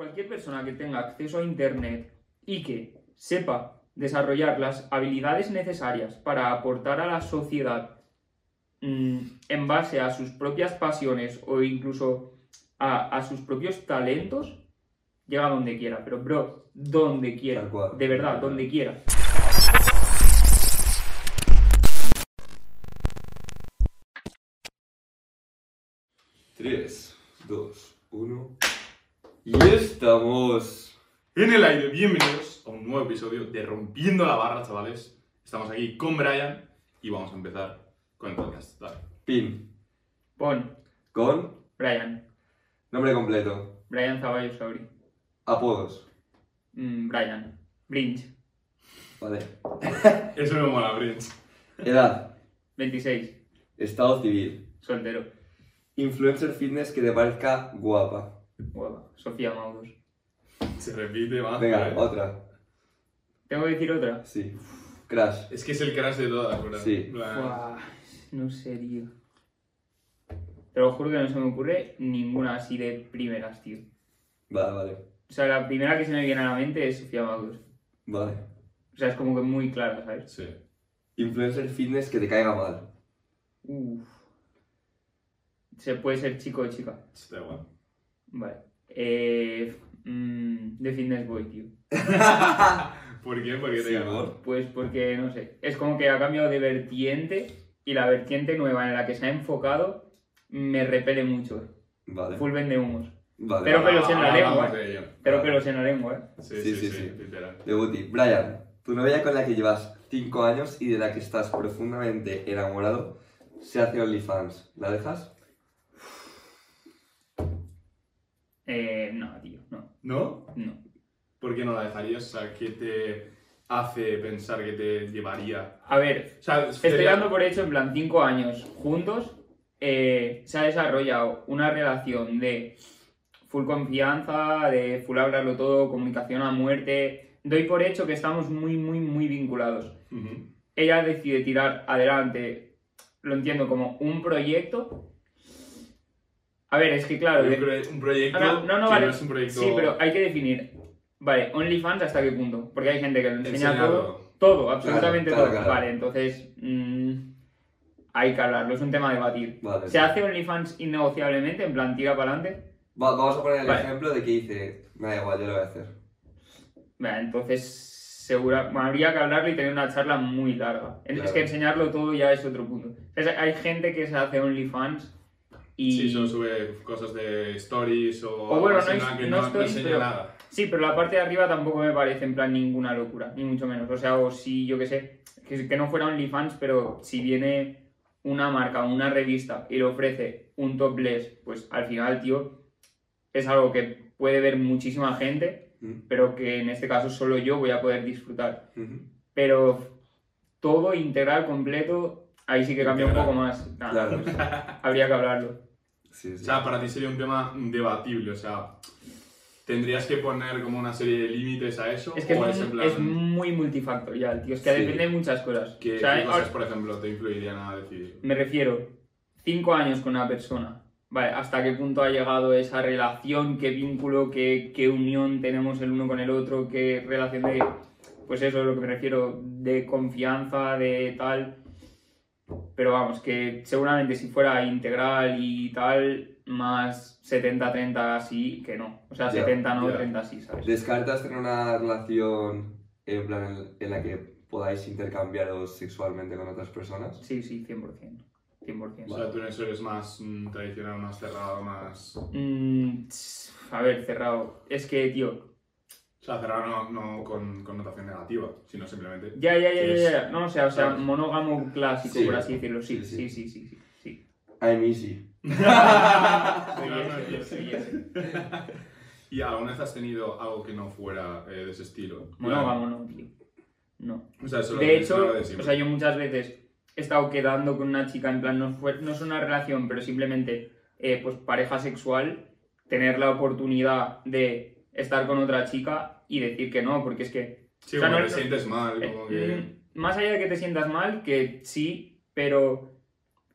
Cualquier persona que tenga acceso a Internet y que sepa desarrollar las habilidades necesarias para aportar a la sociedad mm, en base a sus propias pasiones o incluso a, a sus propios talentos, llega donde quiera. Pero, bro, donde quiera. Cual. De verdad, donde quiera. Tres, dos, uno. Y estamos. En el aire, bienvenidos a un nuevo episodio de Rompiendo la Barra, chavales. Estamos aquí con Brian y vamos a empezar con el podcast. Dale. Pin. Pon, Con Brian. nombre completo. Brian Zaballos Sauri. Apodos. Mm, Brian. Brinch. Vale. Eso me mola, Brinch. Edad. 26. Estado civil. Soltero. Influencer fitness que te parezca guapa. Sofía Maudos. Se repite, va. Venga, Eh. otra. ¿Tengo que decir otra? Sí. Crash. Es que es el crash de todas, ¿verdad? Sí. Buah, no sé, tío. Te lo juro que no se me ocurre ninguna así de primeras, tío. Vale, vale. O sea, la primera que se me viene a la mente es Sofía Maudos. Vale. O sea, es como que muy clara, ¿sabes? Sí. Influencer fitness que te caiga mal. Uf. Se puede ser chico o chica. Está igual. Vale. Eh, mm, de Fitness Boy, tío. ¿Por qué? Porque te Sí, llamo. ¿no? Pues porque, no sé, es como que ha cambiado de vertiente y la vertiente nueva en la que se ha enfocado me repele mucho. Vale. Full vende humos. Vale. Pero pelos en la lengua, Hablamos eh. de. Pero Vale. pelos en la lengua, ¿eh? Sí, Sí, sí, sí, literal. Debuti. Brian, tu novia con la que llevas 5 años y de la que estás profundamente enamorado se hace OnlyFans. ¿La dejas? Eh, no, tío, no, ¿No? no. ¿Por qué no la dejarías? O sea, ¿qué te hace pensar que te llevaría? A ver, O sea, estoy dando por hecho, en plan, cinco años juntos, eh, se ha desarrollado una relación de full confianza, de full hablarlo todo, comunicación a muerte. Doy por hecho que estamos muy, muy, muy vinculados. Ella decide tirar adelante, lo entiendo como un proyecto. A ver, es que claro, un, de- pro- un proyecto no, no, no, que vale. no es un proyecto... sí, pero hay que definir, vale, OnlyFans hasta qué punto, porque hay gente que lo enseña todo, todo, absolutamente claro, todo. claro. Vale, entonces mm, hay que hablarlo, es un tema a debatir. Vale. ¿Se hace OnlyFans innegociablemente, en plan tira para adelante? Va- vamos a poner el Vale. ejemplo de que dice, me da igual, yo lo voy a hacer. Vale, entonces segura, bueno, habría que hablarlo y tener una charla muy larga. Es que enseñarlo todo ya es otro punto. Es- hay gente que se hace OnlyFans y... Sí, solo sube cosas de stories o... O bueno, no es- que no no, stories, pero- nada. Sí, pero la parte de arriba tampoco me parece en plan ninguna locura, ni mucho menos. O sea, o si yo que sé, que, que no fuera OnlyFans, pero si viene una marca o una revista y le ofrece un topless, pues al final, tío, es algo que puede ver muchísima gente, Mm, pero que en este caso solo yo voy a poder disfrutar. Pero todo integral, completo, ahí sí que cambia un poco más. Claro. pues, habría que hablarlo. Sí, O sea, para ti sería un tema debatible, o sea, ¿tendrías que poner como una serie de límites a eso? Es que es ¿O muy, en plan, es muy multifactorial, tío. Es que Sí. depende de muchas cosas. ¿qué, O sea, qué cosas, ahora- por ejemplo, te influirían a decidir? Me refiero, cinco años con una persona. Vale, ¿hasta qué punto ha llegado esa relación? ¿Qué vínculo? ¿Qué, qué unión tenemos el uno con el otro? ¿Qué relación de. Pues eso es lo que me refiero, de confianza, de tal. Pero vamos, que seguramente si fuera integral y tal, más 70-30 así, que no. O sea, Ya, 70 no, ya. 30 sí, ¿sabes? ¿Descartas tener una relación en plan en, la que podáis intercambiaros sexualmente con otras personas? Sí, sí, 100%. 100%. O sea, tú en eso eres más mm, tradicional, más cerrado, más... Mm, a ver, cerrado. Es que, tío, sea, cerrado no, no con connotación negativa, sino simplemente... Ya, ya, ya, ya, ya. No, o sea, o sea, monógamo clásico, Sí. por así decirlo. Sí, Sí, sí, sí. sí, sí, sí. sí. I'm easy. Soy Claro, ese, soy ese. ¿Y alguna vez has tenido algo que no fuera eh, de ese estilo? Monógamo no, tío. No. O sea, eso lo De hecho, de siempre. o sea, yo muchas veces he estado quedando con una chica, en plan, no, fue, no es una relación, pero simplemente, eh, pues, pareja sexual, tener la oportunidad de estar con otra chica y decir que no, porque es que Sí, o sea, como no- te sientes mal, Eh, como que... mm, Más allá de que te sientas mal, que sí, pero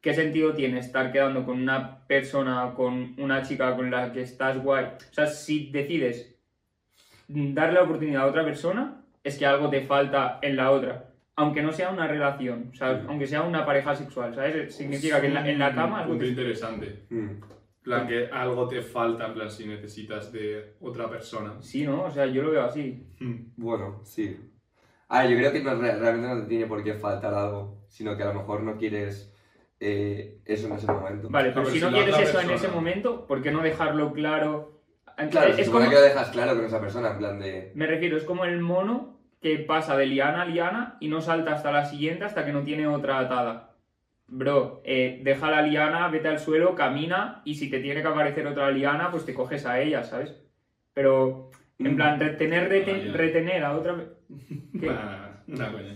¿qué sentido tiene estar quedando con una persona, con una chica con la que estás guay? O sea, si decides darle la oportunidad a otra persona es que algo te falta en la otra. Aunque no sea una relación, o sea, Sí. aunque sea una pareja sexual, ¿sabes? Significa que en la, en la cama Un algo punto te- interesante. Mm. En plan, que algo te falta, en plan, si necesitas de otra persona. Sí, ¿no? O sea, yo lo veo así. Hmm. Bueno, sí. A ver, yo creo que no, re- realmente no te tiene por qué faltar algo, sino que a lo mejor no quieres eh, eso en ese momento. Vale, pero pero si si no quieres eso en ese momento, ¿por qué no dejarlo claro? Claro, se es supone como, que lo dejas claro con esa persona, en plan de... me refiero, es como el mono que pasa de liana a liana y no salta hasta la siguiente hasta que no tiene otra atada. Bro, eh, deja la liana, vete al suelo, camina y si te tiene que aparecer otra liana, pues te coges a ella, ¿sabes? Pero, en Mm. plan, retener, reten- Vaya. retener a otra... ¿Qué? Una, una coña.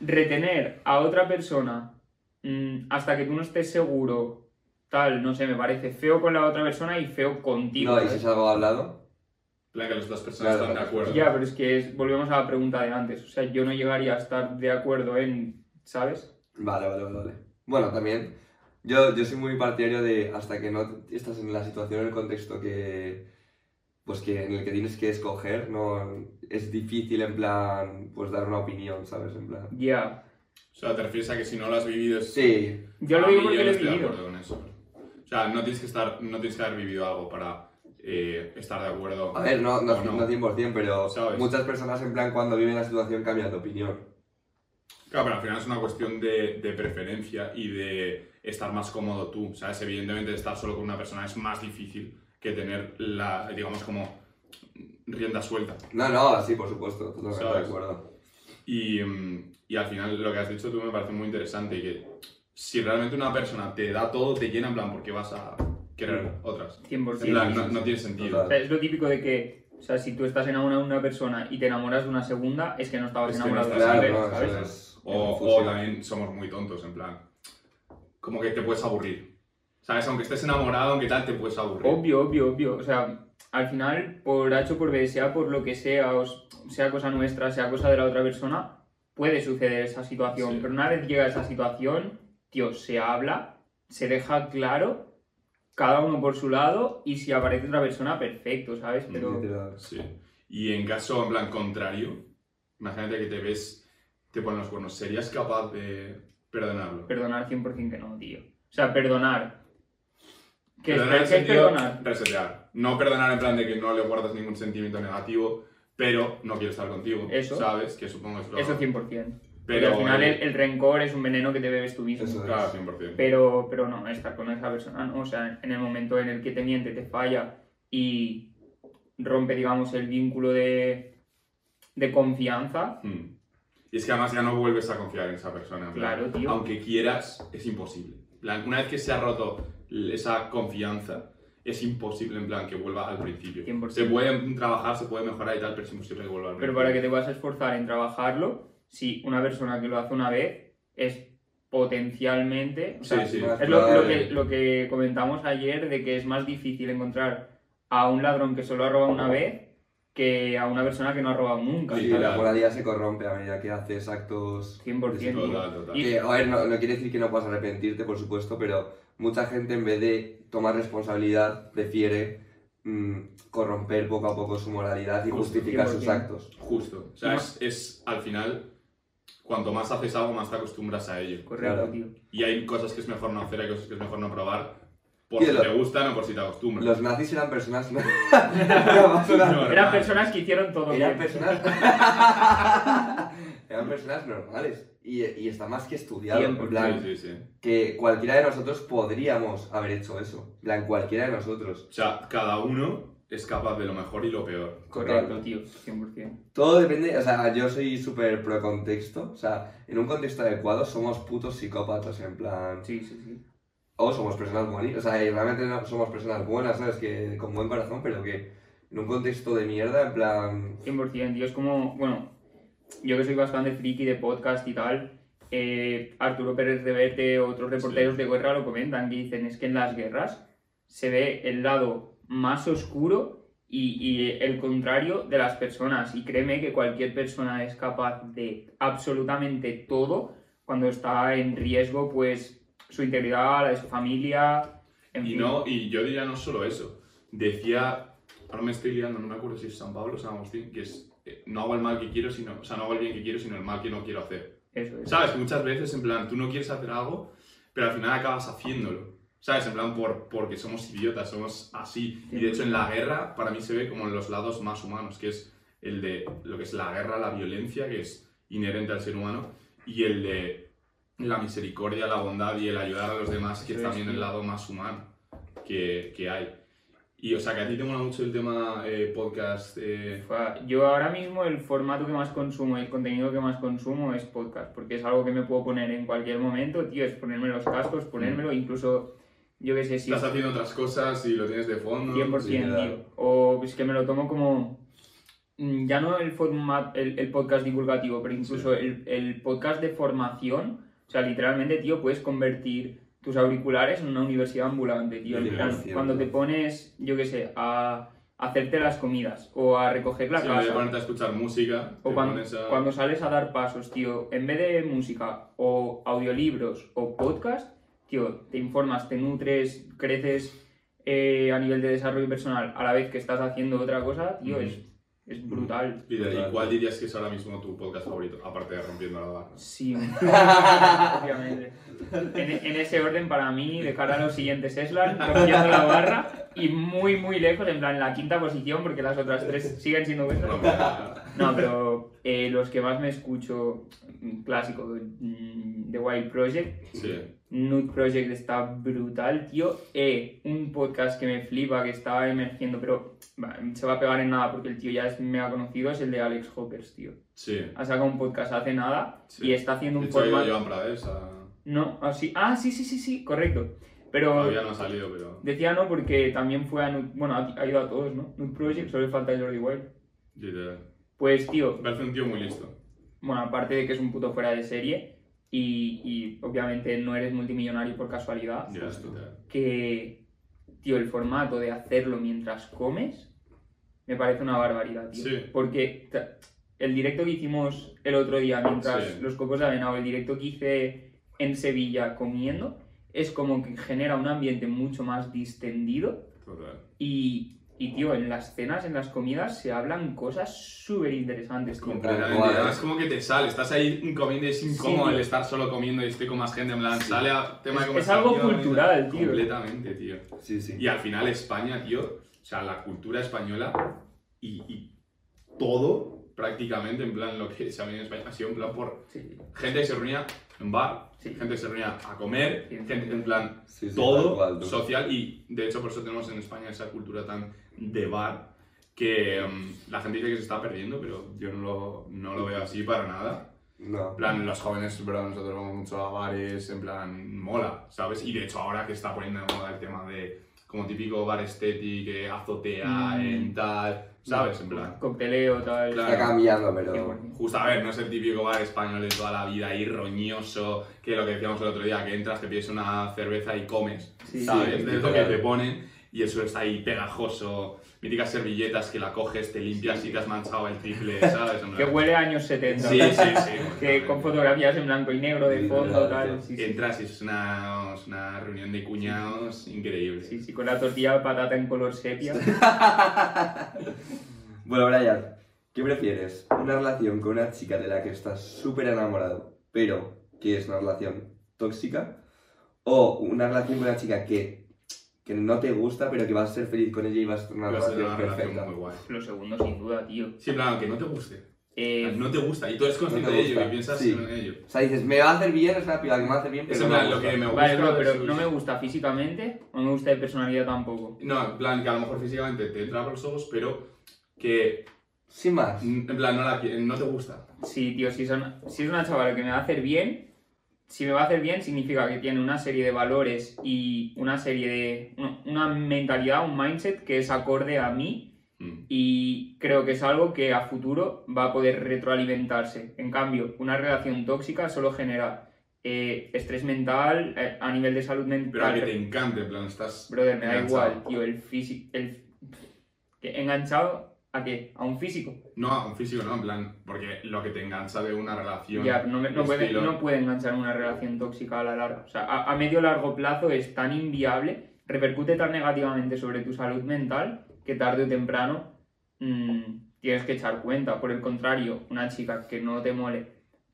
retener a otra persona mm, hasta que tú no estés seguro, tal, no sé, me parece feo con la otra persona y feo contigo. No, y si es algo hablado, En plan, que las dos personas Claro, están de acuerdo. Ya, pero es que es- volvemos a la pregunta de antes. O sea, yo no llegaría a estar de acuerdo en, ¿sabes? vale, vale, vale, vale. Bueno, también, yo, yo soy muy partidario de hasta que no estás en la situación, en el contexto que... Pues que en el que tienes que escoger, no es difícil en plan, pues dar una opinión, ¿sabes? En plan... Ya. O sea, te refieres a que si no lo has vivido es... Sí, Yo lo mí porque yo lo no he estoy de vivido. acuerdo con eso. O sea, no tienes que, estar, no tienes que haber vivido algo para eh, estar de acuerdo. A ver, no, no, o no 100%, pero ¿Sabes? muchas personas en plan cuando viven la situación cambian de opinión. Claro, pero al final es una cuestión de, de preferencia y de estar más cómodo tú, ¿sabes? Evidentemente estar solo con una persona es más difícil que tener la, digamos, como rienda suelta. No, no, sí, por supuesto, totalmente de ¿Sabes? acuerdo. Y, y al final lo que has dicho tú me parece muy interesante y que si realmente una persona te da todo, te llena en plan porque vas a querer otras. 100%. En plan, no, no tiene sentido. O sea, es lo típico de que, o sea, si tú estás enamorado de una persona y te enamoras de una segunda, es que no estabas Es no enamorado de la Claro, primera, no, ¿sabes? O, o también somos muy tontos, en plan, como que te puedes aburrir. ¿Sabes? Aunque estés enamorado, aunque tal, te puedes aburrir. Obvio, obvio, obvio. O sea, al final, por H o por B, sea por lo que sea, o sea cosa nuestra, sea cosa de la otra persona, puede suceder esa situación. Sí. Pero una vez llega esa situación, tío, se habla, se deja claro, cada uno por su lado, y si aparece otra persona, perfecto, ¿sabes? Pero Literal. Sí. Y en caso, en plan, contrario, imagínate que te ves, te ponen los cuernos, ¿serías capaz de perdonarlo? perdonar 100% que no, tío. O sea, perdonar. ¿Qué es, Perdonar en ¿qué es sentido perdonar? Resetear. No perdonar en plan de que no le guardas ningún sentimiento negativo, pero no quiere estar contigo. Eso. ¿Sabes? Que supongo es lo... Eso 100%. Porque Pero al final el, el rencor es un veneno que te bebes tú mismo. Eso es. Claro, 100%. Pero, pero no, estar con esa persona, ¿no? O sea, en el momento en el que te miente, te falla y rompe, digamos, el vínculo de, de confianza, Mm. Y es que además ya no vuelves a confiar en esa persona. Claro, tío. Aunque quieras, es imposible. Plan, una vez que se ha roto esa confianza, es imposible en plan que vuelva al principio. 100%. Se puede trabajar, se puede mejorar y tal, pero es imposible que vuelva al pero principio. para que te vas a esforzar en trabajarlo, si una persona que lo hace una vez es potencialmente... O sea, Sí, sí. Es lo, que, lo que comentamos ayer de que es más difícil encontrar a un ladrón que solo ha robado una vez que a una persona que no ha robado nunca. Sí, la moralidad se corrompe a medida que haces actos... 100%. tío. Total, total. Y- Que, a ver, no, no quiere decir que no puedas arrepentirte, por supuesto, pero mucha gente en vez de tomar responsabilidad prefiere mm, corromper poco a poco su moralidad y Justo, justificar sus 100%. actos. Justo. O sea, es, es al final, cuanto más haces algo, más te acostumbras a ello. Correcto, Claro. tío. Y hay cosas que es mejor no hacer, hay cosas que es mejor no probar, por si te gustan o por si te acostumbras. Los nazis eran personas... No, Eran personas que hicieron todo Eran bien. personas... Eran personas normales. Y, y está más que estudiado. En plan, Sí, sí, sí. que cualquiera de nosotros podríamos haber hecho eso. En plan, cualquiera de nosotros. O sea, cada uno es capaz de lo mejor y lo peor. Correcto, tío. 100%. Todo depende, o sea, yo soy súper pro contexto. O sea, en un contexto adecuado somos putos psicópatas, en plan. Sí, sí, sí. O somos personas buenas. O sea, y realmente no somos personas buenas, ¿sabes? Que con buen corazón, pero que en un contexto de mierda, en plan. 100%, tío. Es como, bueno, yo que soy bastante friki de podcast y tal, eh, Arturo Pérez Reverte, otros reporteros de guerra lo comentan, que dicen, es que en las guerras se ve el lado más oscuro y, y el contrario de las personas. Y créeme que cualquier persona es capaz de absolutamente todo cuando está en riesgo, pues, su integridad, la de su familia, en Y fin. no, y yo diría no solo eso. Decía ahora me estoy liando, no me acuerdo si es San Pablo o San Agustín, que es, eh, no hago el mal que quiero, sino, o sea, no hago el bien que quiero, sino el mal que no quiero hacer. Eso es. ¿Sabes? Muchas veces, en plan, tú no quieres hacer algo, pero al final acabas haciéndolo. ¿Sabes? En plan, por, porque somos idiotas, somos así. Y de hecho, en la guerra, para mí se ve como en los lados más humanos, que es el de lo que es la guerra, la violencia, que es inherente al ser humano, y el de la misericordia, la bondad y el ayudar a los demás, que es también el lado más humano que, que hay. Y, o sea, que a ti te mola mucho el tema eh, podcast. eh, Yo ahora mismo el formato que más consumo, el contenido que más consumo es podcast, porque es algo que me puedo poner en cualquier momento, tío, es ponerme los cascos, ponérmelo, incluso, yo qué sé, si estás haciendo otras cosas y lo tienes de fondo. 100%, literal. tío. O es que me lo tomo como, mm, ya no el, format, el, el podcast divulgativo, pero incluso el, el podcast de formación, o sea, literalmente, tío, puedes convertir tus auriculares en una universidad ambulante, tío. En plan, cuando te pones, yo qué sé, a hacerte las comidas o a recoger la Sí, en vez de casa. a escuchar música, O cuando, pones a... cuando sales a dar pasos, tío, en vez de música o audiolibros o podcast, tío, te informas, te nutres, creces eh, a nivel de desarrollo personal a la vez que estás haciendo otra cosa, tío, es, es brutal. ¿Y, de- y Total. cuál dirías que es ahora mismo tu podcast favorito? Aparte de Rompiendo la Barra. Sí, obviamente. En, en ese orden, para mí, de cara a los siguientes Eslan, cogiendo la barra y muy, muy lejos, en plan, la quinta posición, porque las otras tres siguen siendo buenas. No, pero eh, los que más me escucho, clásico, mm, The Wild Project, Sí. Nude Project está brutal, tío. Eh, un podcast que me flipa, que estaba emergiendo, pero va, se va a pegar en nada porque el tío ya es mega conocido, es el de Alex Hoppers, tío. Sí. Ha sacado un podcast hace nada Sí. y está haciendo De un ha a... No, así... Ah, sí, sí, sí, sí, correcto. Pero Todavía no ha salido, pero... decía no porque también fue a. Bueno, ha ha ido a todos, ¿no? Nude Project, solo le falta Jordi Wild. Literal. Pues, tío, Me parece un tío muy listo. bueno, aparte de que es un puto fuera de serie y, y obviamente no eres multimillonario por casualidad, Ya, Justo. que, tío, el formato de hacerlo mientras comes me parece una barbaridad, tío. Sí. Porque el directo que hicimos el otro día mientras Sí. los cocos de avena o el directo que hice en Sevilla comiendo es como que genera un ambiente mucho más distendido Total. y, y, tío, en las cenas, en las comidas se hablan cosas súper interesantes. Completamente. Además, como que te sale, estás ahí comiendo y es incómodo tío. el estar solo comiendo y estoy con más gente, en plan, sale a tema de Es- es algo cultural, tío. Completamente, tío. Sí, sí. Y al final España, tío, o sea, la cultura española y, y todo prácticamente, en plan, lo que se ha venido en España ha sido en plan por Sí, gente que se reunía en bar, Sí. gente que se reunía a comer, Sí. gente en plan Sí, todo tú. social y de hecho por eso tenemos en España esa cultura tan de bar que mm, la gente dice que se está perdiendo, pero yo no lo, no lo veo así para nada. No. En plan, los jóvenes, bro, nosotros vamos mucho a bares, en plan, mola, ¿sabes? Y de hecho ahora que está poniendo de moda el tema de como típico bar estético, que azotea, Mm. en tal, ¿sabes? En plan, cocteleo, tal. Claro. Está cambiando, pero... 100%. Justo, a ver, no es el típico bar español de toda la vida ahí roñoso, que lo que decíamos el otro día, que entras, te pides una cerveza y comes, Sí, ¿sabes? sí, de eso que te ponen y eso está ahí pegajoso, míticas servilletas que la coges, te limpias y te has manchado el triple, ¿sabes? Que huele a años 70. Sí, sí, sí. que con fotografías en blanco y negro de fondo, tal. tío. Sí, sí. Entras y es una, es una reunión de cuñados increíble. Sí, sí, con la tortilla de patata en color sepia. Bueno, Brian, ¿qué prefieres? ¿Una relación con una chica de la que estás súper enamorado, pero que es una relación tóxica? ¿O una relación con una chica que, que no te gusta, pero que vas a ser feliz con ella y vas a tener una Va a ser relación una relación perfecta? muy guay. Lo segundo, sin duda, tío. Sí, en plan, que no te guste. Eh, No te gusta y tú eres consciente No te de ello gusta, y piensas sí. en ello. O sea, dices, me va a hacer bien, es una piba que me va a hacer bien, pero Es en no me plan, lo gusta. que me gusta. vale, bro, pero versus- no me gusta físicamente, no me gusta de personalidad tampoco. No, en plan, que a lo mejor físicamente te entra por los ojos, pero que, Sin más. en plan, no, la, qui- no te gusta. Sí, tío, si, son, si es una chavala que me va a hacer bien, si me va a hacer bien significa que tiene una serie de valores y una serie de... una- mentalidad, un mindset que es acorde a mí Mm. y creo que es algo que a futuro va a poder retroalimentarse. En cambio, una relación tóxica solo genera eh, estrés mental eh, a nivel de salud mental. Pero a que te encante, en plan, estás. Brother, me da enganchado. igual, tío, el físico... El... ¿Enganchado a qué? ¿A un físico? No, a un físico no, en plan, porque lo que te engancha de una relación. Ya, no, me- no de puede, no puede enganchar una relación tóxica a la larga. O sea, a, a medio largo plazo es tan inviable, repercute tan negativamente sobre tu salud mental, que que tarde o temprano mm, tienes que echar cuenta. Por el contrario, una chica que no te mole,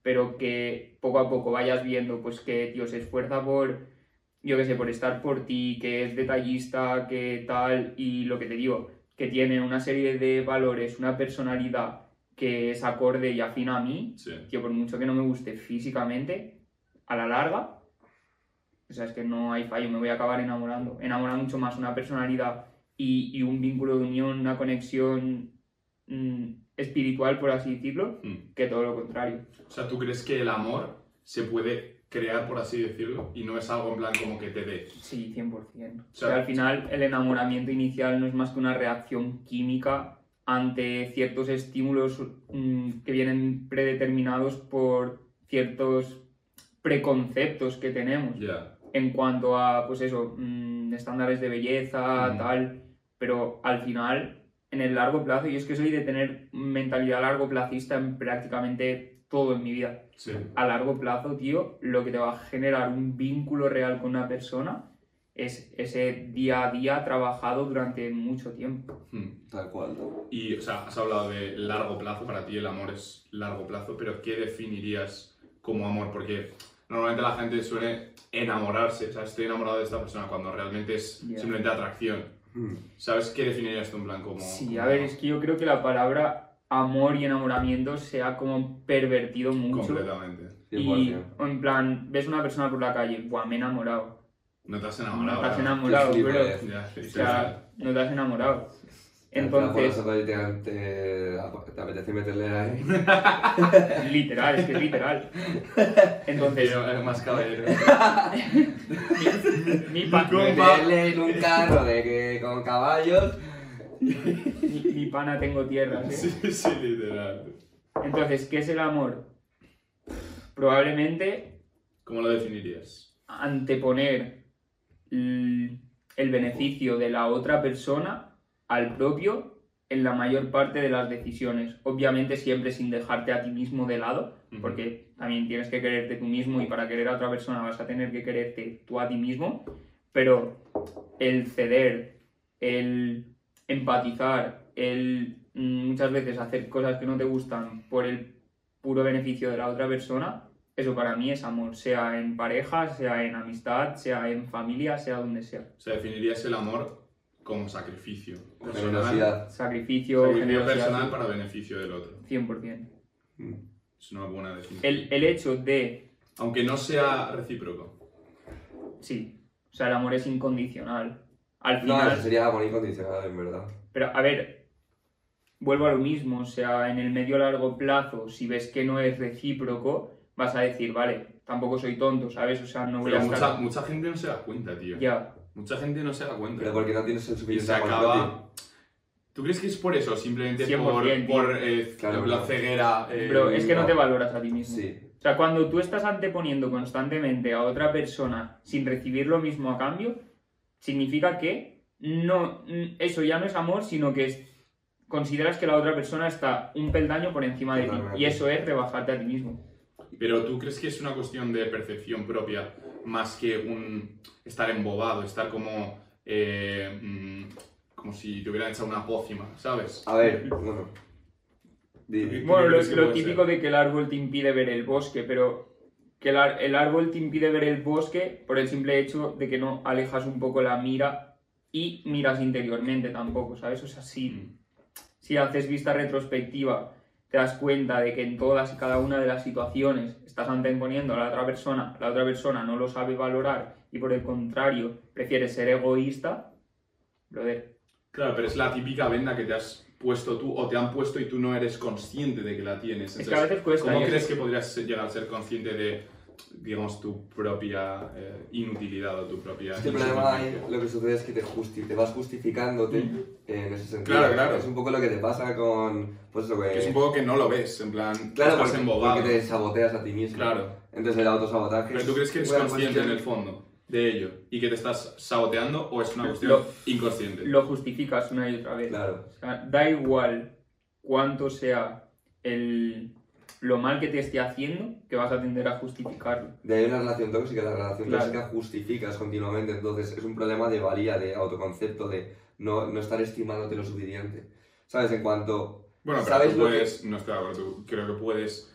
pero que poco a poco vayas viendo pues que tío se esfuerza por, yo qué sé, por estar por ti, que es detallista, que tal, y lo que te digo, que tiene una serie de valores, una personalidad que es acorde y afín a mí, Sí. tío, por mucho que no me guste físicamente, a la larga, o sea, es que no hay fallo, me voy a acabar enamorando. Enamora mucho más una personalidad y, y un vínculo de unión, una conexión mm, espiritual, por así decirlo, Mm. que todo lo contrario. O sea, ¿tú crees que el amor se puede crear, por así decirlo, y no es algo en plan como que te dé? Sí, 100%. O sea, sea, al final el enamoramiento inicial no es más que una reacción química ante ciertos estímulos mm, que vienen predeterminados por ciertos preconceptos que tenemos Ya. en cuanto a, pues eso, mm, estándares de belleza, Mm. tal, pero al final, en el largo plazo, yo es que soy de tener mentalidad largo plazista en prácticamente todo en mi vida. Sí. A largo plazo, tío, lo que te va a generar un vínculo real con una persona es ese día a día trabajado durante mucho tiempo. Mm. Tal cual. Y, o sea, has hablado de largo plazo, para ti el amor es largo plazo, pero ¿qué definirías como amor? Porque normalmente la gente suele enamorarse, o sea, estoy enamorado de esta persona cuando realmente es simplemente atracción. Mm. ¿Sabes qué definirías tú en plan como... Sí, como a ver, amor? es que yo creo que la palabra amor y enamoramiento se ha como pervertido mucho. Completamente. Y 100%. en plan, ves una persona por la calle, buah, me he enamorado. No te has No enamorado. te has enamorado, bro. O Ya, sí, sí, sea, no te has enamorado. Te Entonces, te, te, te apetece meterle ahí. literal, es que es literal. Entonces, Tío, es más caballero. mi, pa- meterle en un carro de que, con caballos. Mi- pana tengo tierras, ¿eh? sí, sí, literal. Entonces, ¿qué es el amor? Probablemente ¿Cómo lo definirías? anteponer el, el beneficio de la otra persona al propio en la mayor parte de las decisiones. Obviamente siempre sin dejarte a ti mismo de lado, porque también tienes que quererte tú mismo y para querer a otra persona vas a tener que quererte tú a ti mismo, pero el ceder, el empatizar, el mm, muchas veces hacer cosas que no te gustan por el puro beneficio de la otra persona, eso para mí es amor, sea en pareja, sea en amistad, sea en familia, sea donde sea. O sea, definirías el amor como sacrificio. Personal, Generosidad. Sacrificio, sacrificio personal para beneficio del otro. 100%. Mm. Es una buena definición. El, el hecho de, Aunque no sea recíproco. sí, o sea, el amor es incondicional. Al No, eso sería amor incondicional, en verdad. Pero a ver, vuelvo a lo mismo, o sea, en el medio largo plazo, si ves que no es recíproco, vas a decir, vale, tampoco soy tonto, ¿sabes? O sea, no voy Pero a mucha, estar... mucha gente no se da cuenta, tío. Ya, Mucha gente no se da cuenta. Pero porque no tienes el y suficiente se acaba... ¿Tú crees que es por eso? Simplemente 100%, por, por eh, Claro, la claro. ceguera... eh, pero es que no no. te valoras a ti mismo. Sí. O sea, cuando tú estás anteponiendo constantemente a otra persona sin recibir lo mismo a cambio, significa que no, mm, eso ya no es amor, sino que es- consideras que la otra persona está un peldaño por encima de ti. Y eso es rebajarte a ti mismo. Pero tú crees que es una cuestión de percepción propia más que un estar embobado, estar como... eh, mm, como si te hubieran echado una pócima, ¿sabes? A ver, bueno. Di- ¿Qué Bueno, lo, típico ser? de que el árbol te impide ver el bosque, pero que el, el árbol te impide ver el bosque por el simple hecho de que no alejas un poco la mira y miras interiormente tampoco, ¿sabes? O sea, si, Mm. si haces vista retrospectiva, te das cuenta de que en todas y cada una de las situaciones estás anteponiendo a la otra persona, la otra persona no lo sabe valorar y por el contrario prefiere ser egoísta, brother, Claro, pero es la típica venda que te has puesto tú o te han puesto y tú no eres consciente de que la tienes. Es que a veces cuesta, ¿Cómo y crees que podrías llegar a ser consciente de, digamos, tu propia eh, inutilidad o tu propia... Es que el problema ahí lo que sucede es que te, justi te vas justificándote Mm. en ese sentido. Claro, claro. Es un poco lo que te pasa con. Pues que. Que es un poco que no lo ves, en plan, Claro, estás porque, embobado. porque te saboteas a ti mismo. Claro. Entonces el autosabotaje. Pero tú crees que eres Bueno, pues consciente en el fondo de ello y que te estás saboteando o es una cuestión Lo- inconsciente. lo justificas una y otra vez. Claro. O sea, da igual cuánto sea el, lo mal que te esté haciendo, que vas a tender a justificarlo. De ahí una relación tóxica, la relación Claro. tóxica justificas continuamente, entonces es un problema de valía, de autoconcepto, de no, no estar estimándote lo suficiente. ¿Sabes? En cuanto... Bueno, pero ¿Sabes tú lo que- puedes, no estoy de acuerdo, tú- creo que puedes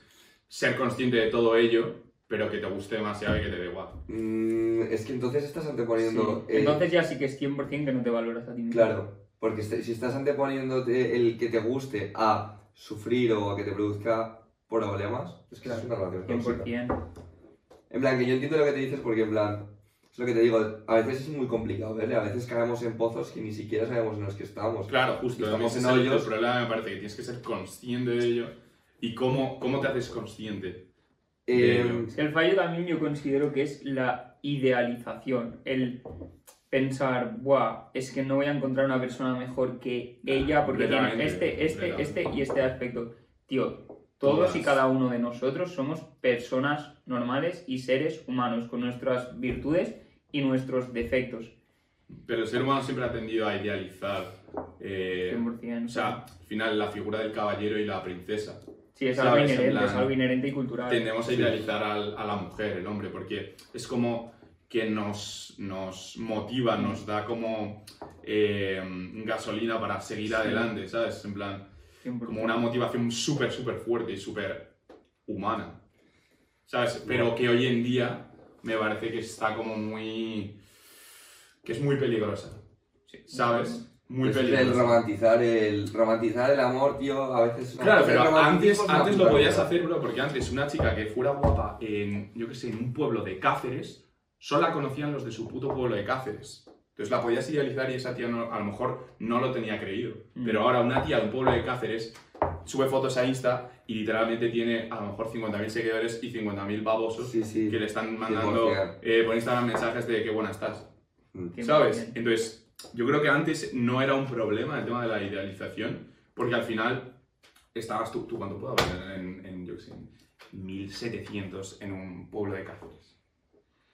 ser consciente de todo ello, pero que te guste demasiado y que te dé igual. mm, es que entonces estás anteponiendo... Sí. eh, Entonces ya sí que es 100% que no te valoras a ti mismo. Claro, porque est- si estás anteponiéndote el que te guste a sufrir o a que te produzca problemas, es que eso es una relación tóxica. 100%. En plan, que yo entiendo lo que te dices porque, en plan, es lo que te digo, a veces es muy complicado, ¿vale? A veces caemos en pozos que ni siquiera sabemos en los que estamos. Claro, justo, Estamos en es el, hoyos. problema me parece que tienes que ser consciente de ello. ¿Y cómo, cómo te haces consciente? Eh, que el fallo también yo considero que es la idealización. El pensar, buah, es que no voy a encontrar una persona mejor que ella porque tiene este, este, este y este aspecto. Tío, todos Todas. y cada uno de nosotros somos personas normales y seres humanos con nuestras virtudes y nuestros defectos. Pero el ser humano siempre ha tendido a idealizar, eh, 100%. o sea, al final, la figura del caballero y la princesa. Sí, es algo sabes, inherente, plan, es algo inherente y cultural. Tendemos a Sí. idealizar al- a la mujer, el hombre, porque es como que nos, nos motiva, nos da como eh, gasolina para seguir Sí. adelante, ¿sabes? En plan, 100%. como una motivación súper, súper fuerte y súper humana, ¿sabes? Pero que hoy en día me parece que está como muy... que es muy peligrosa, Sí. ¿sabes? Muy es el peligrosa. romantizar el, romantizar el amor, tío, a veces... es una Claro, pero el antes, antes lo podías hacer, bro, porque antes una chica que fuera guapa en, yo qué sé, en un pueblo de Cáceres, solo la conocían los de su puto pueblo de Cáceres. Entonces la podías idealizar y esa tía no- a lo mejor no lo tenía creído. Mm. Pero ahora una tía de un pueblo de Cáceres sube fotos a Insta y literalmente tiene a lo mejor 50.000 seguidores y 50.000 babosos Sí, sí. que le están mandando 100%. eh, por Instagram mensajes de qué buena estás. Mm. 100%. ¿Sabes? Entonces, yo creo que antes no era un problema el tema de la idealización, porque al final estabas tú, tú cuánto puedo hablar en, en, yo sé, en 1700 en un pueblo de Cáceres.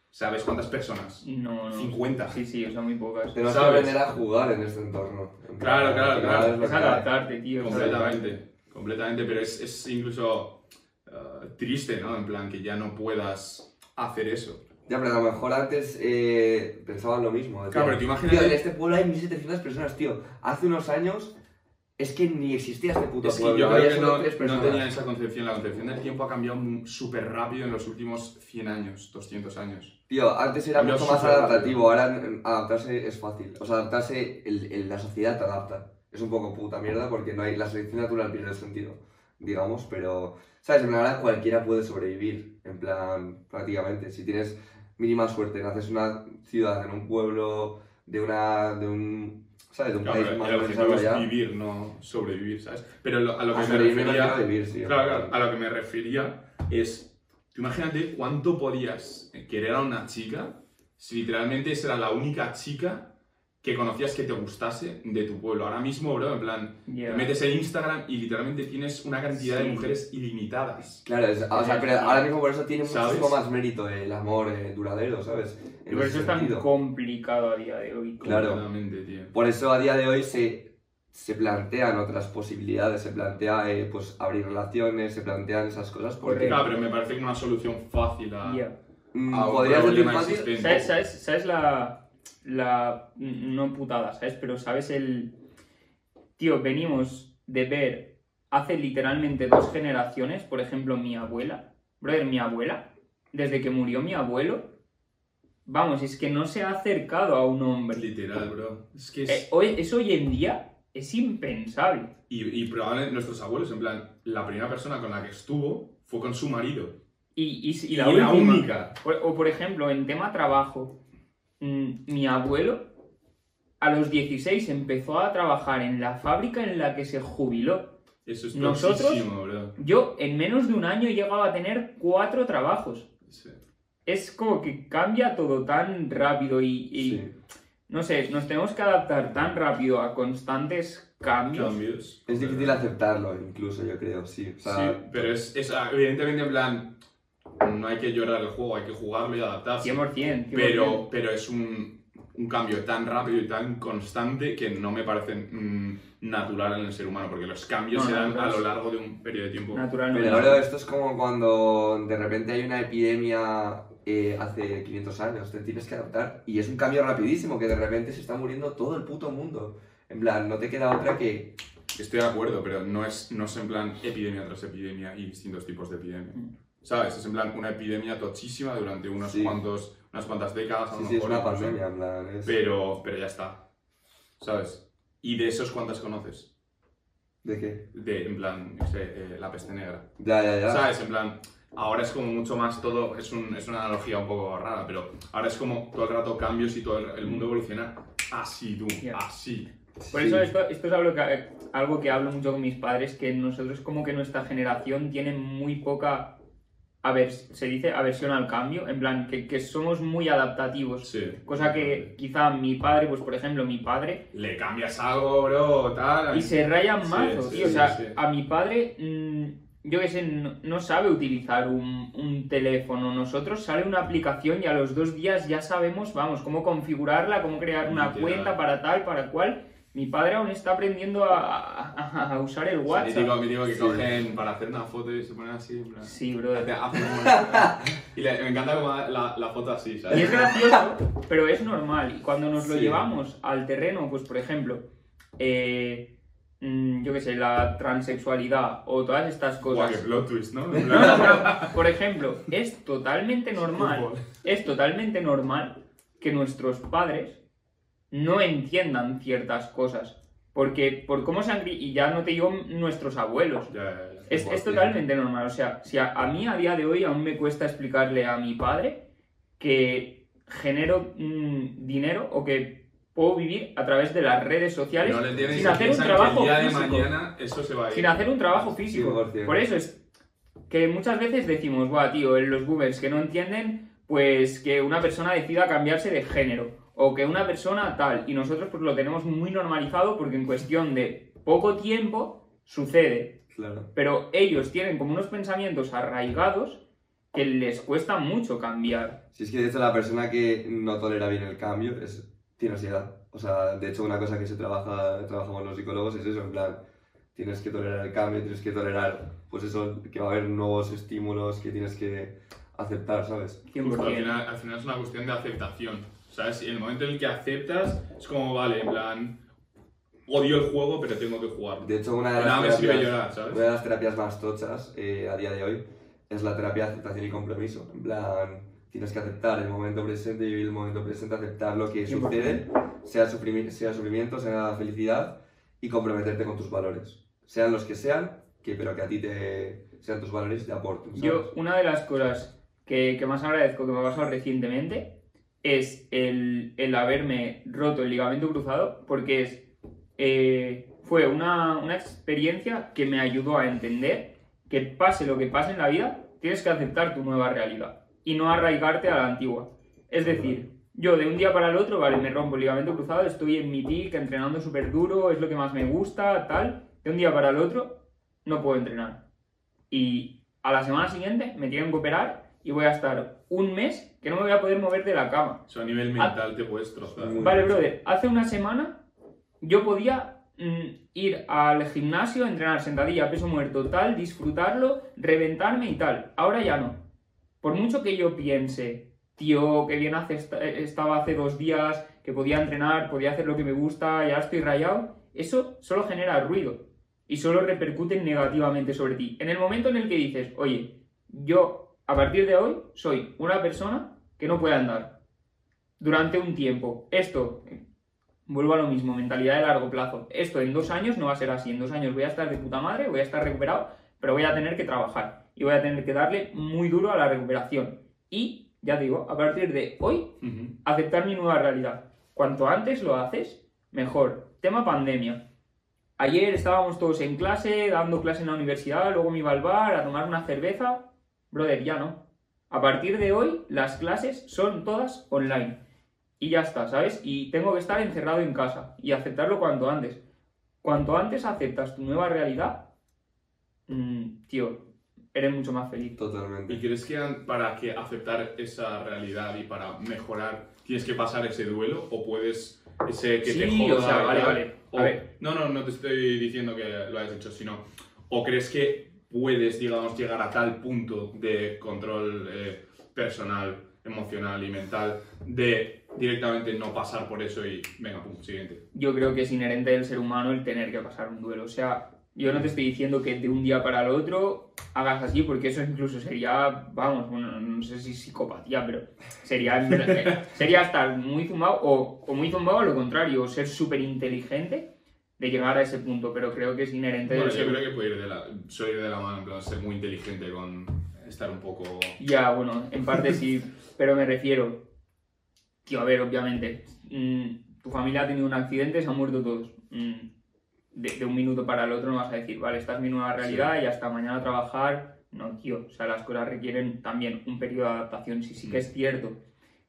¿Sabes cuántas personas? No, no. 50. Sí, sí, o sea, muy pocas. Tenemos que ¿Sabes? aprender a jugar en este entorno. En Claro, claro, claro. es adaptarte, tío. Completamente, completamente, pero es, es incluso eh, triste, ¿no? En plan, que ya no puedas hacer eso. Ya, pero a lo mejor antes eh, pensaban lo mismo. Claro, pero tú imagínate- Tío, en este pueblo hay 1700 personas, tío. Hace unos años es que ni existía este puto Es que pueblo. yo creo que no, tres no personas. tenía esa concepción. La concepción del tiempo ha cambiado súper rápido en los últimos 100 años, 200 años. Tío, antes era Cambió mucho más adaptativo, ahora adaptarse es fácil. O sea, adaptarse, el, el- la sociedad te adapta. Es un poco puta mierda porque no hay, la selección natural pierde el sentido, digamos, pero, ¿sabes? En plan, ahora cualquiera puede sobrevivir, en plan, prácticamente. Si tienes mínima suerte, naces en una ciudad, en un pueblo, de una, de un, ¿sabes? De un Claro, país más el objetivo es vivir, no sobrevivir, ¿sabes? Pero lo- a lo que A me refería... refiero a vivir, sí. Claro, claro, a lo que me refería es, tú imagínate cuánto podías querer a una chica si literalmente esa era la única chica que conocías que te gustase de tu pueblo. Ahora mismo, bro, en plan, Ya. te metes en Instagram y literalmente tienes una cantidad de Sí. mujeres ilimitadas. Claro, es- o sea, pero ahora mismo por eso tiene ¿Sabes? muchísimo más mérito el amor eh, duradero, ¿sabes? Y En por ese eso es tan complicado a día de hoy. Claro. Completamente, tío. Por eso a día de hoy se, se plantean otras posibilidades, se plantea eh, pues abrir relaciones, se plantean esas cosas porque Claro, pero me parece como una solución fácil a... Ya. mm, a un podría ser problema fácil. ¿Sabes, sabes, sabes la, la. No putada, ¿sabes? Pero sabes el. Tío, venimos de ver hace literalmente dos generaciones, por ejemplo, mi abuela. Brother, mi abuela, desde que murió mi abuelo, vamos, es que no se ha acercado a un hombre. Literal, bro. Es que es... Eh, hoy, eso hoy en día es impensable. Y, y probablemente nuestros abuelos, en plan, la primera persona con la que estuvo fue con su marido. Y, y- y Y la, única. O por ejemplo, en tema trabajo, mi abuelo a los 16 empezó a trabajar en la fábrica en la que se jubiló. Eso es Nosotros- bro. Yo en menos de un año llegaba a tener cuatro trabajos. Sí. Es como que cambia todo tan rápido y, y, Sí. no sé, nos tenemos que adaptar tan rápido a constantes cambios. Cambios. Es difícil aceptarlo incluso, yo creo, sí. O sea, Sí, pero es, es ah, evidentemente en plan, no hay que llorar el juego, hay que jugarlo y adaptarse. 100%, 100%. Pero, pero es un, un cambio tan rápido y tan constante que no me parece mm, natural en el ser humano, porque los cambios No, se dan natural a lo largo de un periodo de tiempo. Naturalmente. Pero ahora esto es como cuando de repente hay una epidemia eh, hace 500 años, te tienes que adaptar y es un cambio rapidísimo que de repente se está muriendo todo el puto mundo. En plan, no te queda otra que... Estoy de acuerdo, pero no es, no es en plan epidemia tras epidemia y distintos tipos de epidemia. ¿Sabes? Es en plan una epidemia tochísima durante unos Sí. cuantos, unas cuantas décadas. a lo Sí, sí, es mejor una pandemia, en plan... es- Pero, pero ya está. ¿Sabes? ¿Y de esos cuántas conoces? ¿De qué? De, en plan, no sé, eh, la peste negra. Ya, ya, ya. ¿Sabes? En plan, ahora es como mucho más todo, es, un- es una analogía un poco rara, pero ahora es como todo el rato cambios y todo el, el mundo evoluciona así, tú, Ya. así. Por Sí. eso esto, esto es algo que, algo que hablo mucho con mis padres, que nosotros como que nuestra generación tiene muy poca, a ver, se dice aversión al cambio, en plan, que, que somos muy adaptativos. Sí. Cosa que quizá mi padre, pues por ejemplo, mi padre, Le cambias algo, bro, tal. y se rayan Sí, mazo, sí, tío. O sea, a mi padre, mm, yo qué sé, no, no sabe utilizar un, un teléfono. Nosotros sale una aplicación y a los dos días ya sabemos, vamos, cómo configurarla, cómo crear una cuenta para tal, para cual. Mi padre aún está aprendiendo a, a- a usar el WhatsApp. mítico que Sí. cogen para hacer una foto y se ponen así, en plan. Sí. Hace- como- y le- me encanta como la, la foto así, Y es ¿sabes? gracioso, pero es normal. Y cuando nos lo Sí. llevamos al terreno, pues por ejemplo, eh, mm, yo qué sé, la transexualidad o todas estas cosas. plot twist, ¿no? No, no, pero, por ejemplo, es totalmente normal, es totalmente normal que nuestros padres no entiendan ciertas cosas. Porque por cómo se han y ya no te digo nuestros abuelos, Ya, ya, ya. es, es totalmente normal. O sea, si a, a mí a día de hoy aún me cuesta explicarle a mi padre que genero mm, dinero o que puedo vivir a través de las redes sociales No sin hacer un que trabajo físico. mañana eso se va a ir. Sin hacer un trabajo físico. 100%. Por eso es que muchas veces decimos, buah, tío, en los boomers que no entienden, pues que una persona decida cambiarse de género. O que una persona tal. Y nosotros pues lo tenemos muy normalizado porque en cuestión de poco tiempo sucede. Claro. Pero ellos tienen como unos pensamientos arraigados que les cuesta mucho cambiar. Si es que de hecho la persona que no tolera bien el cambio es, tiene ansiedad. O sea, de hecho una cosa que se trabaja, trabajamos los psicólogos es eso, en plan, tienes que tolerar el cambio, tienes que tolerar, pues eso, que va a haber nuevos estímulos que tienes que aceptar, ¿sabes? Justo, al, 100%. final, al final es una cuestión de aceptación. ¿Sabes? Y en el momento en el que aceptas, es como, vale, en plan, odio el juego, pero tengo que jugarlo. De hecho, una de me las, terapias, llorar, ¿sabes? una de las terapias más tochas eh, a día de hoy es la terapia de aceptación y compromiso. En plan, tienes que aceptar el momento presente y vivir el momento presente, aceptar lo que 100%. sucede, sea, sufrimi- sea sufrimiento, sea felicidad, y comprometerte con tus valores. Sean los que sean, que, pero que a ti te sean tus valores y te aporten. ¿sabes? Yo, una de las cosas que, que más agradezco que me ha pasado recientemente es el, el haberme roto el ligamento cruzado, porque es, eh, fue una, una experiencia que me ayudó a entender que pase lo que pase en la vida, tienes que aceptar tu nueva realidad y no arraigarte a la antigua. Es decir, yo de un día para el otro, vale, me rompo el ligamento cruzado, estoy en mi peak, entrenando súper duro, es lo que más me gusta, tal. De un día para el otro, no puedo entrenar. Y a la semana siguiente me tienen que operar y voy a estar un mes que no me voy a poder mover de la cama. Eso a nivel mental te puedes trozar. Vale, brother, hace una semana yo podía mm, ir al gimnasio, entrenar sentadilla, peso muerto, tal, disfrutarlo, reventarme y tal. Ahora ya no. Por mucho que yo piense, tío, que bien hace esta- estaba hace dos días, que podía entrenar, podía hacer lo que me gusta, ya estoy rayado, eso solo genera ruido y solo repercute negativamente sobre ti. En el momento en el que dices, oye, yo a partir de hoy soy una persona que no puede andar durante un tiempo. Esto, vuelvo a lo mismo, mentalidad de largo plazo. Esto en dos años no va a ser así. En dos años voy a estar de puta madre, voy a estar recuperado, pero voy a tener que trabajar y voy a tener que darle muy duro a la recuperación. Y, ya digo, a partir de hoy, aceptar mi nueva realidad. Cuanto antes lo haces, mejor. Tema pandemia. Ayer estábamos todos en clase, dando clase en la universidad, luego me iba al bar a tomar una cerveza. Brother, ya no. A partir de hoy, las clases son todas online. Y ya está, ¿sabes? Y tengo que estar encerrado en casa y aceptarlo cuanto antes. Cuanto antes aceptas tu nueva realidad, mm, tío, eres mucho más feliz. ¿Y Totalmente. crees que para que aceptar esa realidad y para mejorar tienes que pasar ese duelo o puedes ese que te Sí, joda o sea, y vale, vale. A O- ver. no no no te estoy diciendo que lo hayas hecho sino o crees que puedes digamos llegar a tal punto de control eh, personal emocional y mental de directamente no pasar por eso y venga pum siguiente Yo creo que es inherente del ser humano el tener que pasar un duelo. O sea, yo no te estoy diciendo que de un día para el otro hagas así, porque eso incluso sería, vamos, bueno, no sé si psicopatía, pero sería, sería estar muy zumbado o, o muy zumbado a lo contrario, ser súper inteligente de llegar a ese punto, pero creo que es inherente Bueno, yo creo que puede ir de la soy de la mano en plan ser muy inteligente con estar un poco Ya, bueno, en parte sí, pero me refiero. Tío, a ver, obviamente. mm, tu familia ha tenido un accidente, se han muerto todos. Mm, de, de un minuto para el otro no vas a decir, vale, esta es mi nueva realidad y hasta mañana a trabajar. No, tío, o sea, las cosas requieren también un periodo de adaptación. Sí, sí que es cierto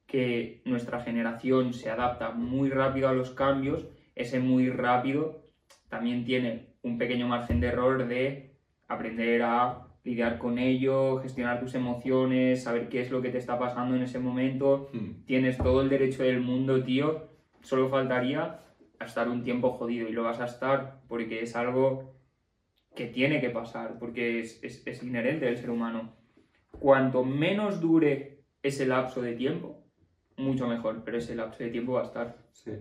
que nuestra generación se adapta muy rápido a los cambios, ese muy rápido también tiene un pequeño margen de error de aprender a lidiar con ello, gestionar tus emociones, saber qué es lo que te está pasando en ese momento. Hmm. Tienes todo el derecho del mundo, tío. Solo faltaría a estar un tiempo jodido y lo vas a estar porque es algo que tiene que pasar, porque es, es- es inherente del ser humano. Cuanto menos dure ese lapso de tiempo, mucho mejor, pero ese lapso de tiempo va a estar. Sí.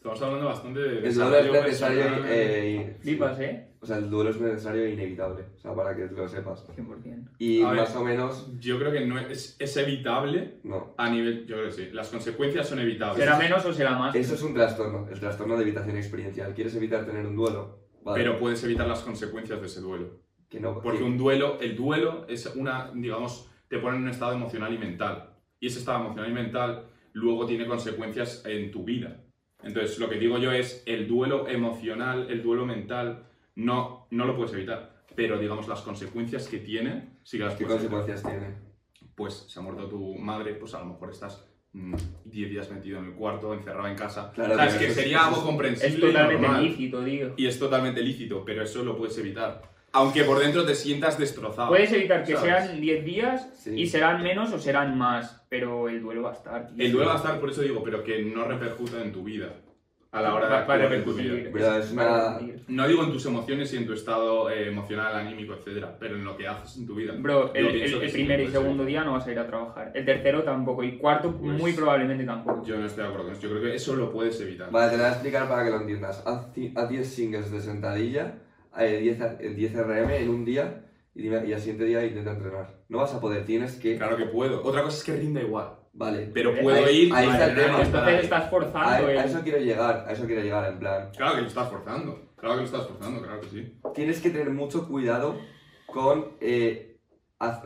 Estamos hablando bastante de El duelo es necesario personal. eh, y- Flipas, ¿eh? O sea, el duelo es necesario e inevitable. O sea, para que lo sepas. 100%. Y A ver. más o menos, Yo creo que no es, es evitable no. a nivel. Yo creo que sí. Las consecuencias son evitables. ¿Será menos o será más? Eso es un trastorno, el trastorno de evitación experiencial. ¿Quieres evitar tener un duelo? Vale. Pero puedes evitar las consecuencias de ese duelo. que no, Porque que- un duelo, el duelo es una, digamos, te pone en un estado emocional y mental. Y ese estado emocional y mental luego tiene consecuencias en tu vida. Entonces, lo que digo yo es, el duelo emocional, el duelo mental, no, no lo puedes evitar. Pero, digamos, las consecuencias que tiene, sí que las ¿Qué puedes evitar. consecuencias tiene? Pues se ha muerto tu madre, pues a lo mejor estás mm, 10 días metido en el cuarto, encerrado en casa. Claro, que eso es- sería eso algo es- comprensible Es y totalmente normal. lícito, tío. Y es totalmente lícito, pero eso lo puedes evitar. Aunque por dentro te sientas destrozado. Puedes evitar que ¿sabes? sean 10 días Sí. y serán menos o serán más, pero el duelo va a estar. tío. El duelo va a estar, por eso digo, pero que no repercuta en tu vida. A la hora de Va- va a actuar en tu vida. repercutir. Una-. No digo en tus emociones y en tu estado eh, emocional, anímico, etcétera, pero en lo que haces en tu vida. Bro, el, Yo el- el sí primer y ser. segundo día no vas a ir a trabajar. El tercero tampoco. Y cuarto, Pues- muy probablemente tampoco. Yo no estoy de acuerdo con eso. Yo creo que eso lo puedes evitar. Vale, te lo voy a explicar para que lo entiendas. Haz 10 singles de sentadilla, eh, 10, a- eh, 10 RM en un día y, dime- y al siguiente día intenta entrenar. No vas a poder, tienes que... Claro que puedo. Otra cosa es que rinda igual. Vale, Pero Ahí- puedo ir ahí está el tema. Entonces estás a, forzando a el- eso quiero llegar, a eso quiero llegar, en plan... Claro que lo estás forzando. Claro que lo estás forzando, claro que sí. tienes que tener mucho cuidado con, eh,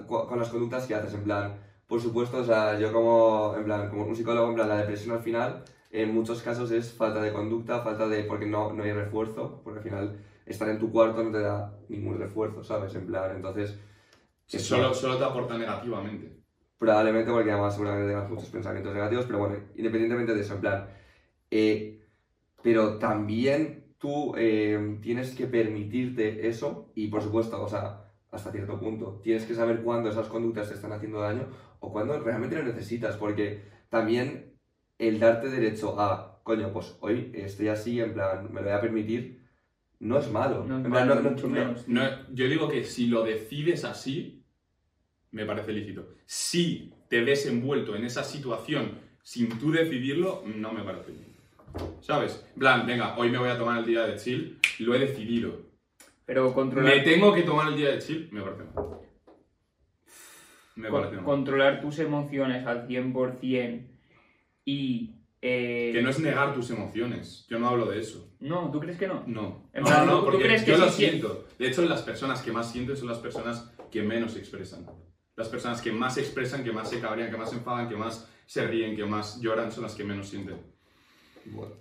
con las conductas que haces, en plan, por supuesto, o sea, yo como, en plan, como un psicólogo, en plan, la depresión al final, en muchos casos es falta de conducta, falta de, porque no, no hay refuerzo, porque al final estar en tu cuarto no te da ningún refuerzo, ¿sabes? En plan, entonces, Sí, solo, solo te aporta negativamente. probablemente porque además seguramente tengas muchos pensamientos negativos, pero bueno, independientemente de eso, en plan, eh, pero también tú eh, tienes que permitirte eso y por supuesto, o sea, hasta cierto punto, tienes que saber cuándo esas conductas te están haciendo daño o cuándo realmente lo necesitas, porque también el darte derecho a, coño, pues hoy estoy así, en plan, me lo voy a permitir, no es malo. No es En plan, malo, no- no- mucho no- menos. No, yo digo que si lo decides así, me parece lícito. Si te ves envuelto en esa situación sin tú decidirlo, no me parece bien. ¿Sabes? En plan, venga, hoy me voy a tomar el día de chill, lo he decidido. Pero Me controlar, tengo que tomar el día de chill, me parece mal. Me con- parece mal. controlar tus emociones al 100% y... eh, Que no es negar tus emociones. Yo no hablo de eso. No, ¿tú crees que no? No. En No, plan, no, ¿tú- tú porque crees que yo sí lo sie- siento. De hecho, las personas que más sienten son las personas que menos expresan. Las personas que más expresan, que más se cabrean, que más se enfadan, que más se ríen, que más lloran, son las que menos sienten. Bueno,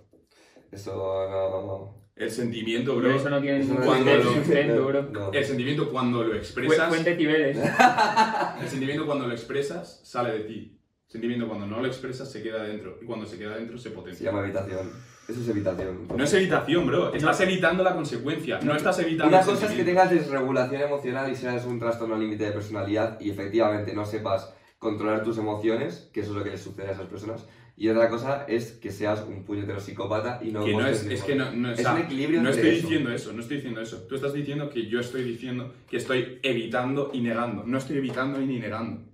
eso no... El sentimiento, Pero bro. eso no tiene eso no- cuando lo- sustento, bro. no. El sentimiento cuando lo expresas, Fuente Cibeles. el sentimiento cuando lo expresas sale de ti. Sentimiento cuando no lo expresas se queda dentro y cuando se queda dentro se Se potencia. llama habitación. Eso es evitación. No es evitación, bro. Estás evitando la consecuencia. No estás evitando Una cosa es que tengas desregulación emocional y seas un trastorno límite de personalidad y efectivamente no sepas controlar tus emociones, que eso es lo que les sucede a esas personas. Y otra cosa es que seas un puñetero psicópata y no Que no es, es que no, no, o Es sea, un equilibrio no estoy diciendo eso, no estoy diciendo eso. Tú estás diciendo que yo estoy diciendo que estoy evitando y negando. No estoy evitando ni negando.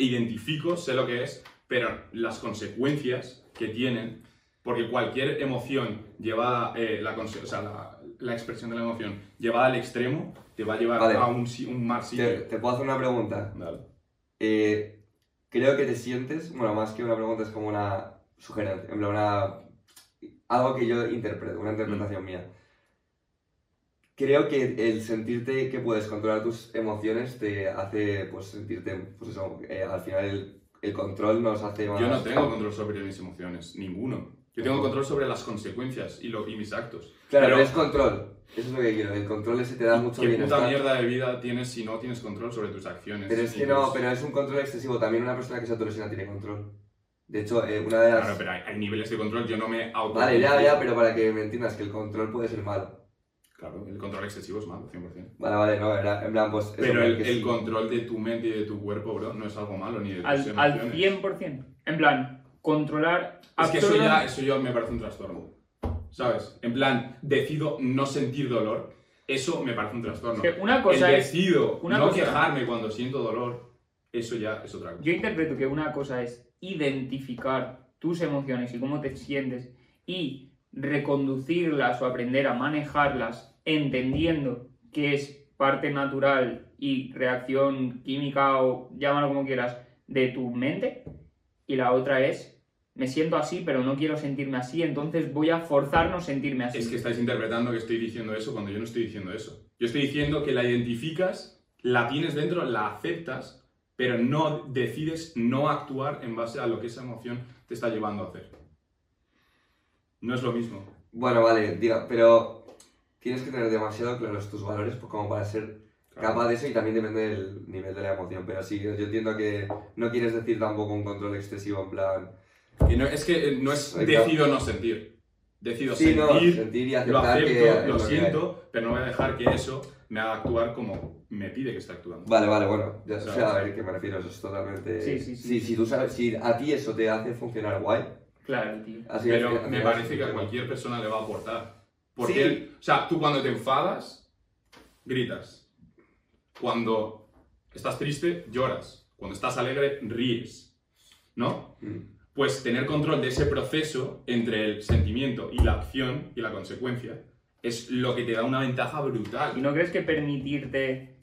Identifico, sé lo que es, pero las consecuencias que tienen, porque cualquier emoción llevada, eh, la, o sea, la, la expresión de la emoción llevada al extremo, te va a llevar Vale. a un, un Te, sitio. te puedo hacer una pregunta. Eh, creo que te sientes, bueno, más que una pregunta es como una sugerencia, en plan una, algo que yo interpreto, una Mm. interpretación mía. Creo que el sentirte que puedes controlar tus emociones te hace pues sentirte, pues eso, eh, al final el, el control nos hace más... Yo no tengo control sobre mis emociones, ninguno. Yo tengo control sobre las consecuencias y, lo, y mis actos. Claro, pero- pero es control. Eso es lo que quiero. El control ese te da mucho ¿Qué puta mierda de vida tienes si no tienes control sobre tus acciones? Pero es que no, tus- pero es un control excesivo. También una persona que se autolesiona tiene control. De hecho, eh, una de las... Claro, pero hay, hay niveles de control, yo no me auto... Vale, ya, ya, pero para que me entiendas que el control puede ser malo. Claro, el control excesivo es malo, 100%. Vale, vale, no, era, en plan, pues... Pero el, que el sí. control de tu mente y de tu cuerpo, bro, no es algo malo, ni de tus Al, al emociones. 100%. En plan, controlar Es que eso ya, eso ya me parece un trastorno. ¿Sabes? En plan, decido no sentir dolor, eso me parece un trastorno. Es que una cosa el es- decido una no cosa- quejarme cuando siento dolor, eso ya es otra cosa. Yo interpreto que una cosa es identificar tus emociones y cómo te sientes y reconducirlas o aprender a manejarlas entendiendo que es parte natural y reacción química o llámalo como quieras de tu mente y la otra es me siento así pero no quiero sentirme así entonces voy a forzarnos a sentirme así Es que estáis interpretando que estoy diciendo eso cuando yo no estoy diciendo eso. Yo estoy diciendo que la identificas, la tienes dentro, la aceptas, pero no decides no actuar en base a lo que esa emoción te está llevando a hacer. No es lo mismo. Bueno, vale, diga, pero tienes que tener demasiado claros tus valores pues, como para ser capaz de eso y también depende del nivel de la emoción. Pero sí, yo entiendo que no quieres decir tampoco un control excesivo en plan... Y no, es que eh, no es Ay, claro. decido no sentir. Decido Sí, no, sentir, sentir y lo acepto, que lo que hay. siento, pero no voy a dejar que eso me haga actuar como me pide que esté actuando. Vale, vale, bueno, ya Sabes. sé a ver qué me refiero, eso es totalmente... Sí, sí, sí. Si, si tú sabes, si a ti eso te hace funcionar guay, claro tío así Pero es, me así parece que a cualquier persona le va a aportar. Porque, Sí. o sea, tú cuando te enfadas, gritas. Cuando estás triste, lloras. Cuando estás alegre, ríes. ¿No? Mm. Pues tener control de ese proceso entre el sentimiento y la acción y la consecuencia es lo que te da una ventaja ¿Y brutal. no crees que permitirte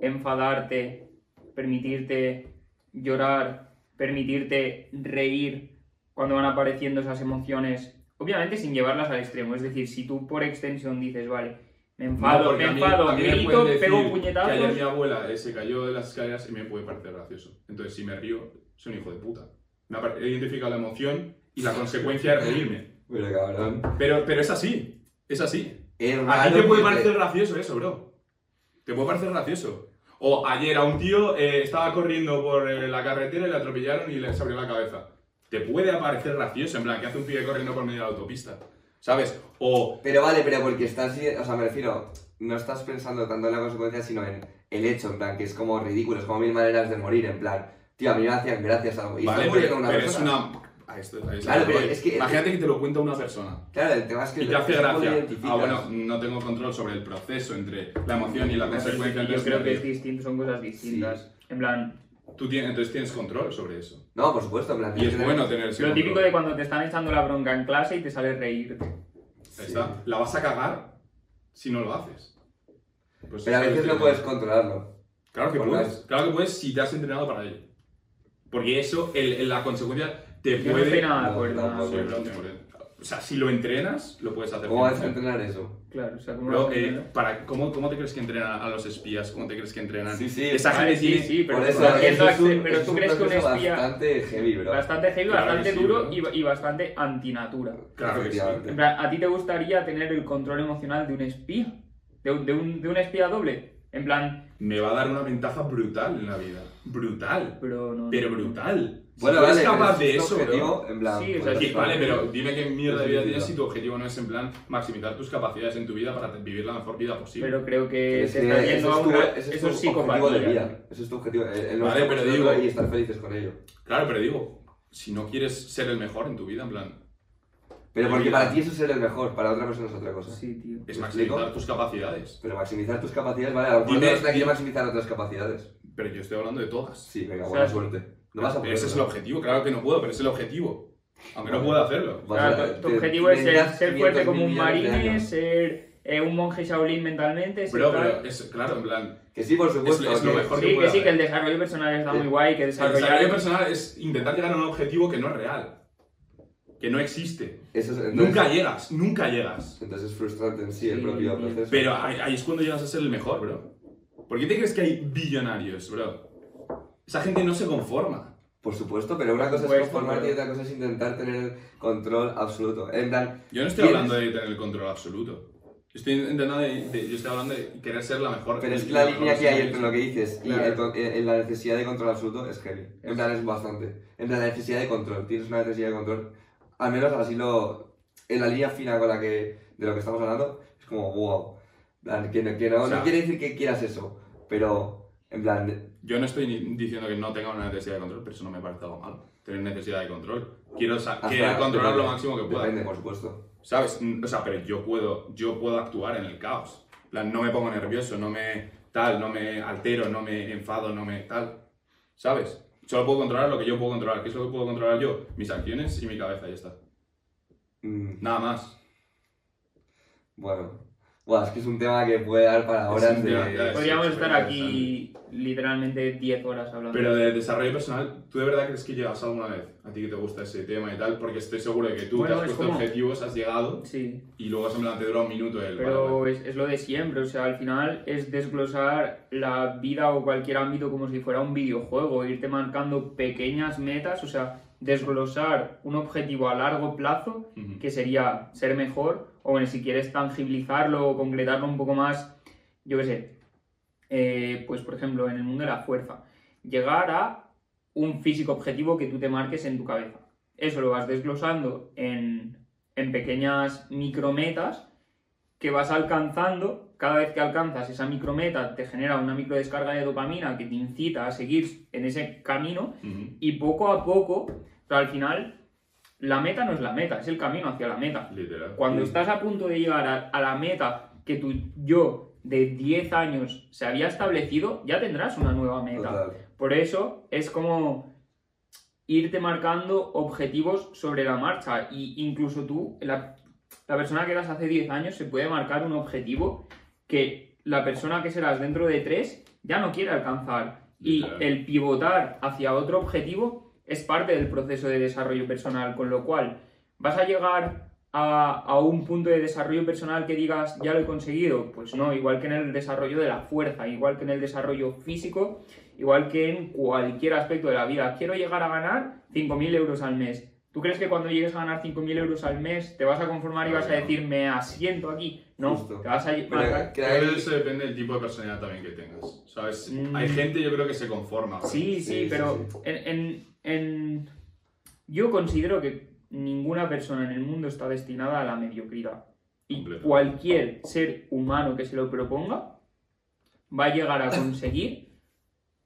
enfadarte, permitirte llorar, permitirte reír cuando van apareciendo esas emociones, obviamente sin llevarlas al extremo? Es decir, si tú por extensión dices, vale, me enfado, me a mí- enfado, a mí me grito, pego puñetazos. Que ayer mi abuela eh, se cayó de las escaleras y me puede parecer gracioso. Entonces, si me río, soy un hijo de puta. Me he identificado la emoción y la consecuencia es reírme. Pero cabrón... Pero, pero es así, es así. Es A ti te puede porque- parecer gracioso eso, bro. Te puede parecer gracioso. O ayer a un tío eh, estaba corriendo por eh, la carretera y le atropellaron y le abrió la cabeza. Te puede parecer gracioso, en plan, que hace un pibe corriendo por medio de la autopista. ¿Sabes? O Pero vale, pero porque estás, o sea, me refiero, no estás pensando tanto en la consecuencia, sino en el hecho, en plan, que es como ridículo, es como mil maneras de morir, en plan, tío, a mí me hacían gracias algo. Y Vale, pero, una pero es una. a esto- a esto Claro, pero es que- Imagínate que te lo cuenta una persona Claro, el tema es que y te hace gracia. Ah, bueno, no tengo control sobre el proceso entre la emoción y la consecuencia. Yo creo que es distinto, son cosas distintas. En plan, Tú tienes, entonces tienes control sobre eso. No, por supuesto, en plan, Y es bueno tener- ese lo control. típico de cuando te están echando la bronca en clase y te sale reírte. Ahí está. La vas a cagar si no lo haces. Pues Pero a veces es no puedes controlarlo. Claro que Por puedes. las- Claro que puedes si te has entrenado para ello. Porque eso, el, el- la consecuencia, te Yo no puede. estoy nada de No, acuerdo. no, O sea, si lo entrenas, lo puedes hacer. ¿Cómo vas a 100%. entrenar eso? Claro, o sea, como Bro, lo eh, para, ¿cómo, ¿Cómo te crees que entrenan a los espías? ¿Cómo te crees que entrenan? Sí, sí, Esa Vale, gente sí, tiene- sí, pero eso, haciendo eso es un, acce- pero tú crees que un espía bastante heavy, bro. bastante heavy, Claro bastante sí, duro y, y bastante antinatura. Claro que sí. Efectivamente. En plan, ¿a ti te gustaría tener el control emocional de un espía? ¿De un, de un, de un espía doble? En plan, me va a dar una ventaja brutal en la vida. Brutal. pero no. Pero no. brutal. Si Bueno, eres vale, capaz pero de eso, objetivo, bro. en plan. Sí, o sea, pues, sí, vale, pero dime qué mierda de vida tienes si tu objetivo no es en plan maximizar tus capacidades en tu vida para vivir la mejor vida posible. Pero creo que Es se que está ese yendo es a tu, una. ese es Eso tu es psicopatía. objetivo de vida. Ese es tu objetivo. El, el no Vale, pero digo- y estar felices con ello. Claro, pero digo, si no quieres ser el mejor en tu vida, en plan, Pero porque para ti eso es ser el mejor, para otra persona es otra cosa. Sí, tío. es ¿Me maximizar explico? tus capacidades. Pero maximizar tus capacidades, vale, a lo mejor no maximizar otras capacidades. Pero yo estoy hablando de todas. Sí, venga, O buena sea, suerte. No vas a Pero ese es el poder. objetivo, claro que no puedo, pero es el objetivo. Aunque no pueda hacerlo. Vas a- Claro, tu, te- objetivo es ser, ser fuerte 500.000 como un millones de marine, años. ser eh, un monje Shaolin mentalmente, ser Pero, tal. pero es claro, en plan, Que sí, por supuesto. Es- es lo que- mejor Sí, que que pueda sí, que el desarrollo personal está Sí. muy guay, que el desarrollar... desarrollo personal es intentar llegar a un objetivo que no es real. Que no existe. Eso es, entonces, Nunca llegas, nunca llegas. Entonces es frustrante en sí el Sí, propio sí. proceso. Pero ahí, ahí es cuando llegas a ser el mejor, bro. ¿Por qué te crees que hay billonarios, bro? Esa gente no se conforma. Por supuesto, pero una cosa es conformarte y otra cosa es intentar tener el control absoluto. En plan, Yo no estoy tienes- hablando de tener el control absoluto. Yo estoy, intentando de- de- yo estoy hablando de querer ser la mejor. Pero es que la línea que hay entre lo que dices y Claro. el con- eh, la necesidad de control absoluto es heavy. En plan, es bastante. En plan, la necesidad de control. Tienes una necesidad de control. Al menos así lo. En la línea fina con la que. de lo que estamos hablando, es como wow. En plan, que, no- que no, O sea- no quiere decir que quieras eso, pero. En plan. Yo no estoy diciendo que no tenga una necesidad de control, pero eso no me parece algo malo. Tener necesidad de control. Quiero controlar depende. lo máximo que pueda. Depende, por supuesto. ¿Sabes? Mm, O sea, pero yo puedo, yo puedo actuar en el caos. En plan, no me pongo nervioso, no me tal, no me altero, no me enfado, no me tal. ¿Sabes? Solo puedo controlar lo que yo puedo controlar. ¿Qué es lo que puedo controlar yo? Mis acciones y mi cabeza, ya está. Mm, Nada más. bueno. Buah, es que es un tema que puede dar para horas de. Podríamos sí, estar aquí literalmente 10 horas hablando. Pero de desarrollo personal, ¿tú de verdad crees que llegas alguna vez? A ti que te gusta ese tema y tal, porque estoy seguro de que tú Bueno, te has es puesto como- objetivos, has llegado Sí, y luego simplemente dura un minuto el pero es, es lo de siempre, o sea, al final es desglosar la vida o cualquier ámbito como si fuera un videojuego, irte marcando pequeñas metas, o sea, desglosar un objetivo a largo plazo que sería ser mejor, o bueno, si quieres tangibilizarlo o concretarlo un poco más, yo qué sé, eh, pues por ejemplo, en el mundo de la fuerza, llegar a un físico objetivo que tú te marques en tu cabeza. Eso lo vas desglosando en, en pequeñas micrometas que vas alcanzando. Cada vez que alcanzas esa micrometa te genera una microdescarga de dopamina que te incita a seguir en ese camino y poco a poco, pero al final, la meta no es la meta, es el camino hacia la meta. Literal. Cuando Sí. estás a punto de llegar a, a la meta que tu yo de 10 años se había establecido, ya tendrás una nueva meta. Total. Por eso es como irte marcando objetivos sobre la marcha. Y incluso tú, la, la persona que eras hace 10 años, se puede marcar un objetivo que la persona que serás dentro de 3 ya no quiere alcanzar. Y el pivotar hacia otro objetivo es parte del proceso de desarrollo personal, con lo cual vas a llegar a, a un punto de desarrollo personal que digas, ya lo he conseguido. Pues no, igual que en el desarrollo de la fuerza, igual que en el desarrollo físico, igual que en cualquier aspecto de la vida. Quiero llegar a ganar 5.000 euros al mes. ¿Tú crees que cuando llegues a ganar 5.000 euros al mes te vas a conformar y vas a decir, me asiento aquí? No, Justo. te vas a Pero que Creo que hay- eso depende del tipo de personalidad también que tengas. ¿Sabes? Mm. Hay gente, yo creo que se conforma. Sí, sí, Sí, sí, pero sí. En, en- en- yo considero que ninguna persona en el mundo está destinada a la mediocridad. Y cualquier ser humano que se lo proponga va a llegar a conseguir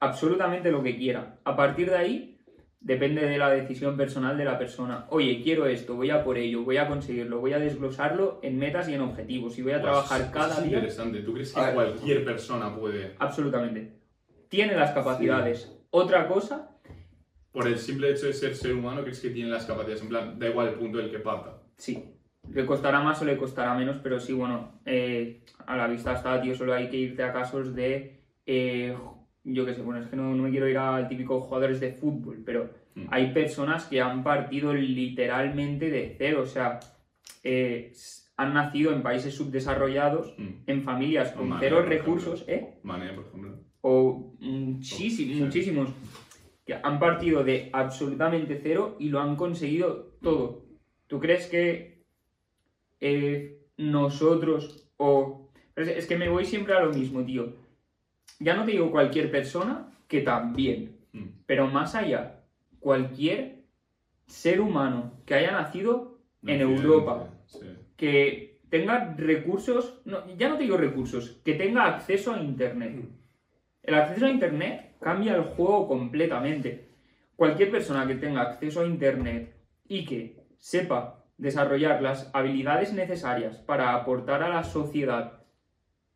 absolutamente lo que quiera. A partir de ahí depende de la decisión personal de la persona. Oye, quiero esto, voy a por ello, voy a conseguirlo, voy a desglosarlo en metas y en objetivos y voy a Pues, trabajar cada es día interesante. ¿Tú crees que A cualquier persona puede, absolutamente. Tiene las capacidades. Otra cosa por el simple hecho de ser ser humano, crees que tiene las capacidades? En plan, da igual el punto del que parta. Sí, le costará más o le costará menos, pero sí, bueno, eh, a la vista está, tío, solo hay que irte a casos de, eh, yo qué sé, bueno, es que no, no me quiero ir al típico jugadores de fútbol, pero Mm. hay personas que han partido literalmente de cero, o sea, eh, han nacido en países subdesarrollados, Mm. en familias con cero ejemplo. recursos, ¿eh? Mané, por ejemplo. o muchísimos, Sí. muchísimos, que han partido de absolutamente cero y lo han conseguido todo. ¿Tú crees que eh, nosotros o... Es, es que me voy siempre a lo mismo, tío. ya no te digo cualquier persona, que también, Mm. pero más allá, cualquier ser humano que haya nacido en Europa, Sí. que tenga recursos, no, ya no te digo recursos, que tenga acceso a Internet. El acceso a Internet cambia el juego completamente. Cualquier persona que tenga acceso a Internet y que sepa desarrollar las habilidades necesarias para aportar a la sociedad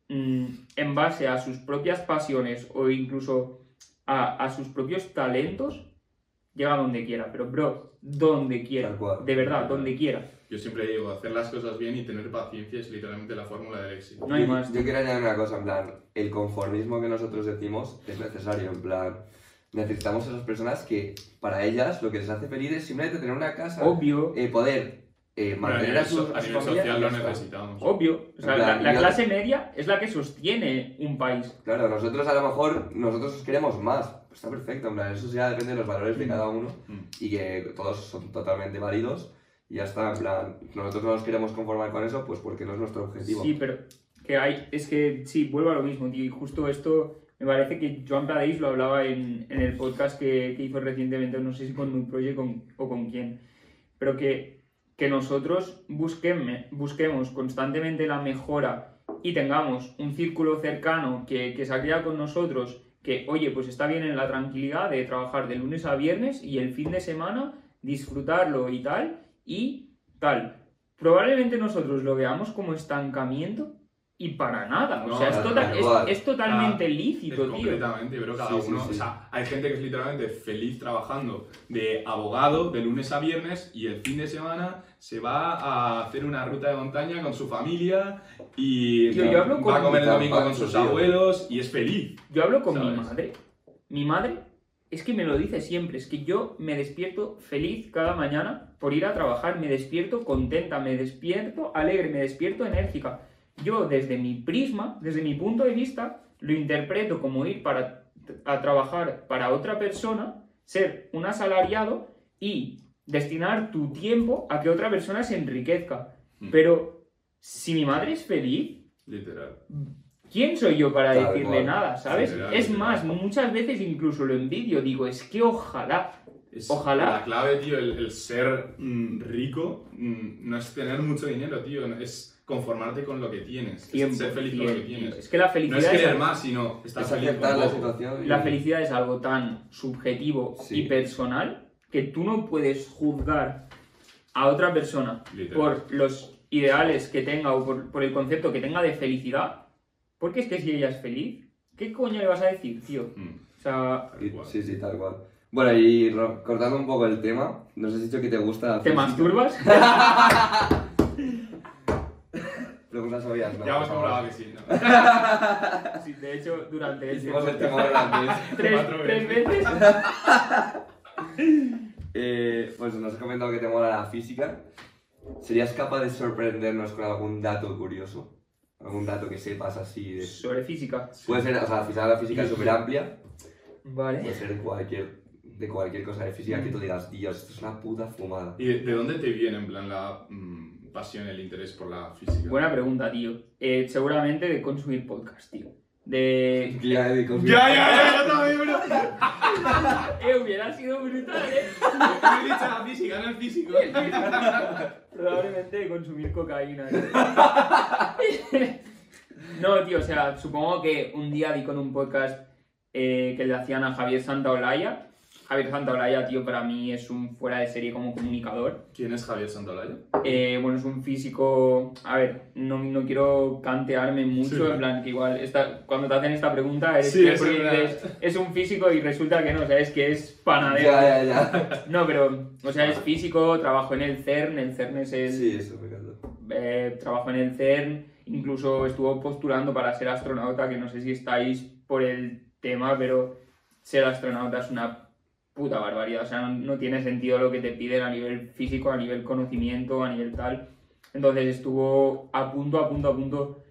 mm, en base a sus propias pasiones o incluso a, a sus propios talentos, llega a donde quiera. Pero, bro, donde quiera. De verdad, donde quiera. Yo siempre digo, hacer las cosas bien y tener paciencia es literalmente la fórmula del éxito. No hay Yo- más. Yo quiero añadir una cosa, en plan, el conformismo que nosotros decimos es necesario, en plan, necesitamos a esas personas que para ellas lo que les hace feliz es simplemente tener una casa, Obvio. eh, poder eh, mantener nivel, a su, so- a a su nivel familia social lo necesitamos. Obvio. O sea, En la, clase media es la que sostiene un país. Claro, nosotros a lo mejor, nosotros os queremos más, pues está perfecto, en plan, eso ya depende de los valores de Mm. cada uno Mm. y que todos son totalmente válidos y ya está, en plan, nosotros no nos queremos conformar con eso, pues porque no es nuestro objetivo. Sí, pero que hay, es que sí, vuelvo a lo mismo, tío. Y justo esto me parece que Joan Pradeix lo hablaba en, en el podcast que, que hizo recientemente, no sé si con New Project con- o con quién, pero que, que nosotros busqueme- busquemos constantemente la mejora y tengamos un círculo cercano que, que se ha creado con nosotros, que, oye, pues está bien en la tranquilidad de trabajar de lunes a viernes y el fin de semana disfrutarlo y tal, y tal. Probablemente nosotros lo veamos como estancamiento y para nada. o sea, es, tal total- es- totalmente Ah, lícito, Es tío. completamente, pero cada Sí, sí, uno, sí. o sea, hay gente que es literalmente feliz trabajando de abogado de lunes a viernes y el fin de semana se va a hacer una ruta de montaña con su familia y Tío, yo hablo va con- a comer el domingo con sus abuelos y es feliz. Yo hablo con mi madre. Mi madre es que me lo dice siempre. Es que yo me despierto feliz cada mañana por ir a trabajar. Me despierto contenta, me despierto alegre, me despierto enérgica. Yo desde mi prisma, desde mi punto de vista, lo interpreto como ir para, a trabajar para otra persona, ser un asalariado y destinar tu tiempo a que otra persona se enriquezca. Mm. Pero si mi madre es feliz, Literal. ¿Quién soy yo para Tal decirle cual. nada, sabes? Literal, es literal. más, muchas veces incluso lo envidio, digo, es que ojalá. Es- Ojalá. La clave, tío, el, el ser mm, rico mm, no es tener mucho dinero, tío, es conformarte con lo que tienes, es 100%, ser feliz con lo que tío. tienes. Es que la No felicidad, es es, querer más, sino estar Es feliz aceptar con la situación. y- la felicidad es algo tan subjetivo Sí. y personal que tú no puedes juzgar a otra persona Literal. por los ideales que tenga o por, por el concepto que tenga de felicidad, porque es que si ella es feliz, ¿qué coño le vas a decir, tío? Mm, O sea. Sí, sí, tal cual. Bueno, y cortando un poco el tema, nos has dicho que te gusta ¿te masturbas? Preguntas obvias, ¿no? Ya hemos comprobado que sí, ¿no? Sí, de hecho, durante este Hicimos el tema tres, tres veces. Eh, pues nos has comentado que te mola la física. ¿Serías capaz de sorprendernos con algún dato curioso? ¿Algún dato que sepas así? De... sobre física. Puede ser, o sea, al final la física es súper amplia. Vale. Puede ser de cualquier, de cualquier cosa de física que tú digas, Dios, esto es una puta fumada. ¿Y de, de dónde te viene, en plan, la mm, pasión, el interés por la física? Buena pregunta, tío. Eh, seguramente de consumir podcast, tío. De. Ya, de confío. Ya, ya, ya, yo también, bro. Eh, hubiera sido brutal, eh. Me he dicho la física, no el físico. Probablemente consumir cocaína. ¿eh? no, tío, o sea, supongo que un día di con un podcast eh, que le hacían a Javier Santaolalla. Javier Santaolalla, tío, para mí es un fuera de serie como comunicador. ¿Quién es Javier Santolaya? Eh, bueno, es un físico. A ver, no, no quiero cantearme mucho, Sí. en plan que igual esta, cuando te hacen esta pregunta eres Sí, es es un físico y resulta que no, sabes que es panadero. Ya, ya, ya. No, pero, o sea, es físico, trabajo en el CERN, el CERN es el. Sí, eso me encanta. eh, trabajo en el CERN, incluso estuvo postulando para ser astronauta, que no sé si estáis por el tema, pero ser astronauta es una puta barbaridad. O sea, no, no tiene sentido lo que te piden a nivel físico, a nivel conocimiento, a nivel tal. Entonces estuvo a punto, a punto, a punto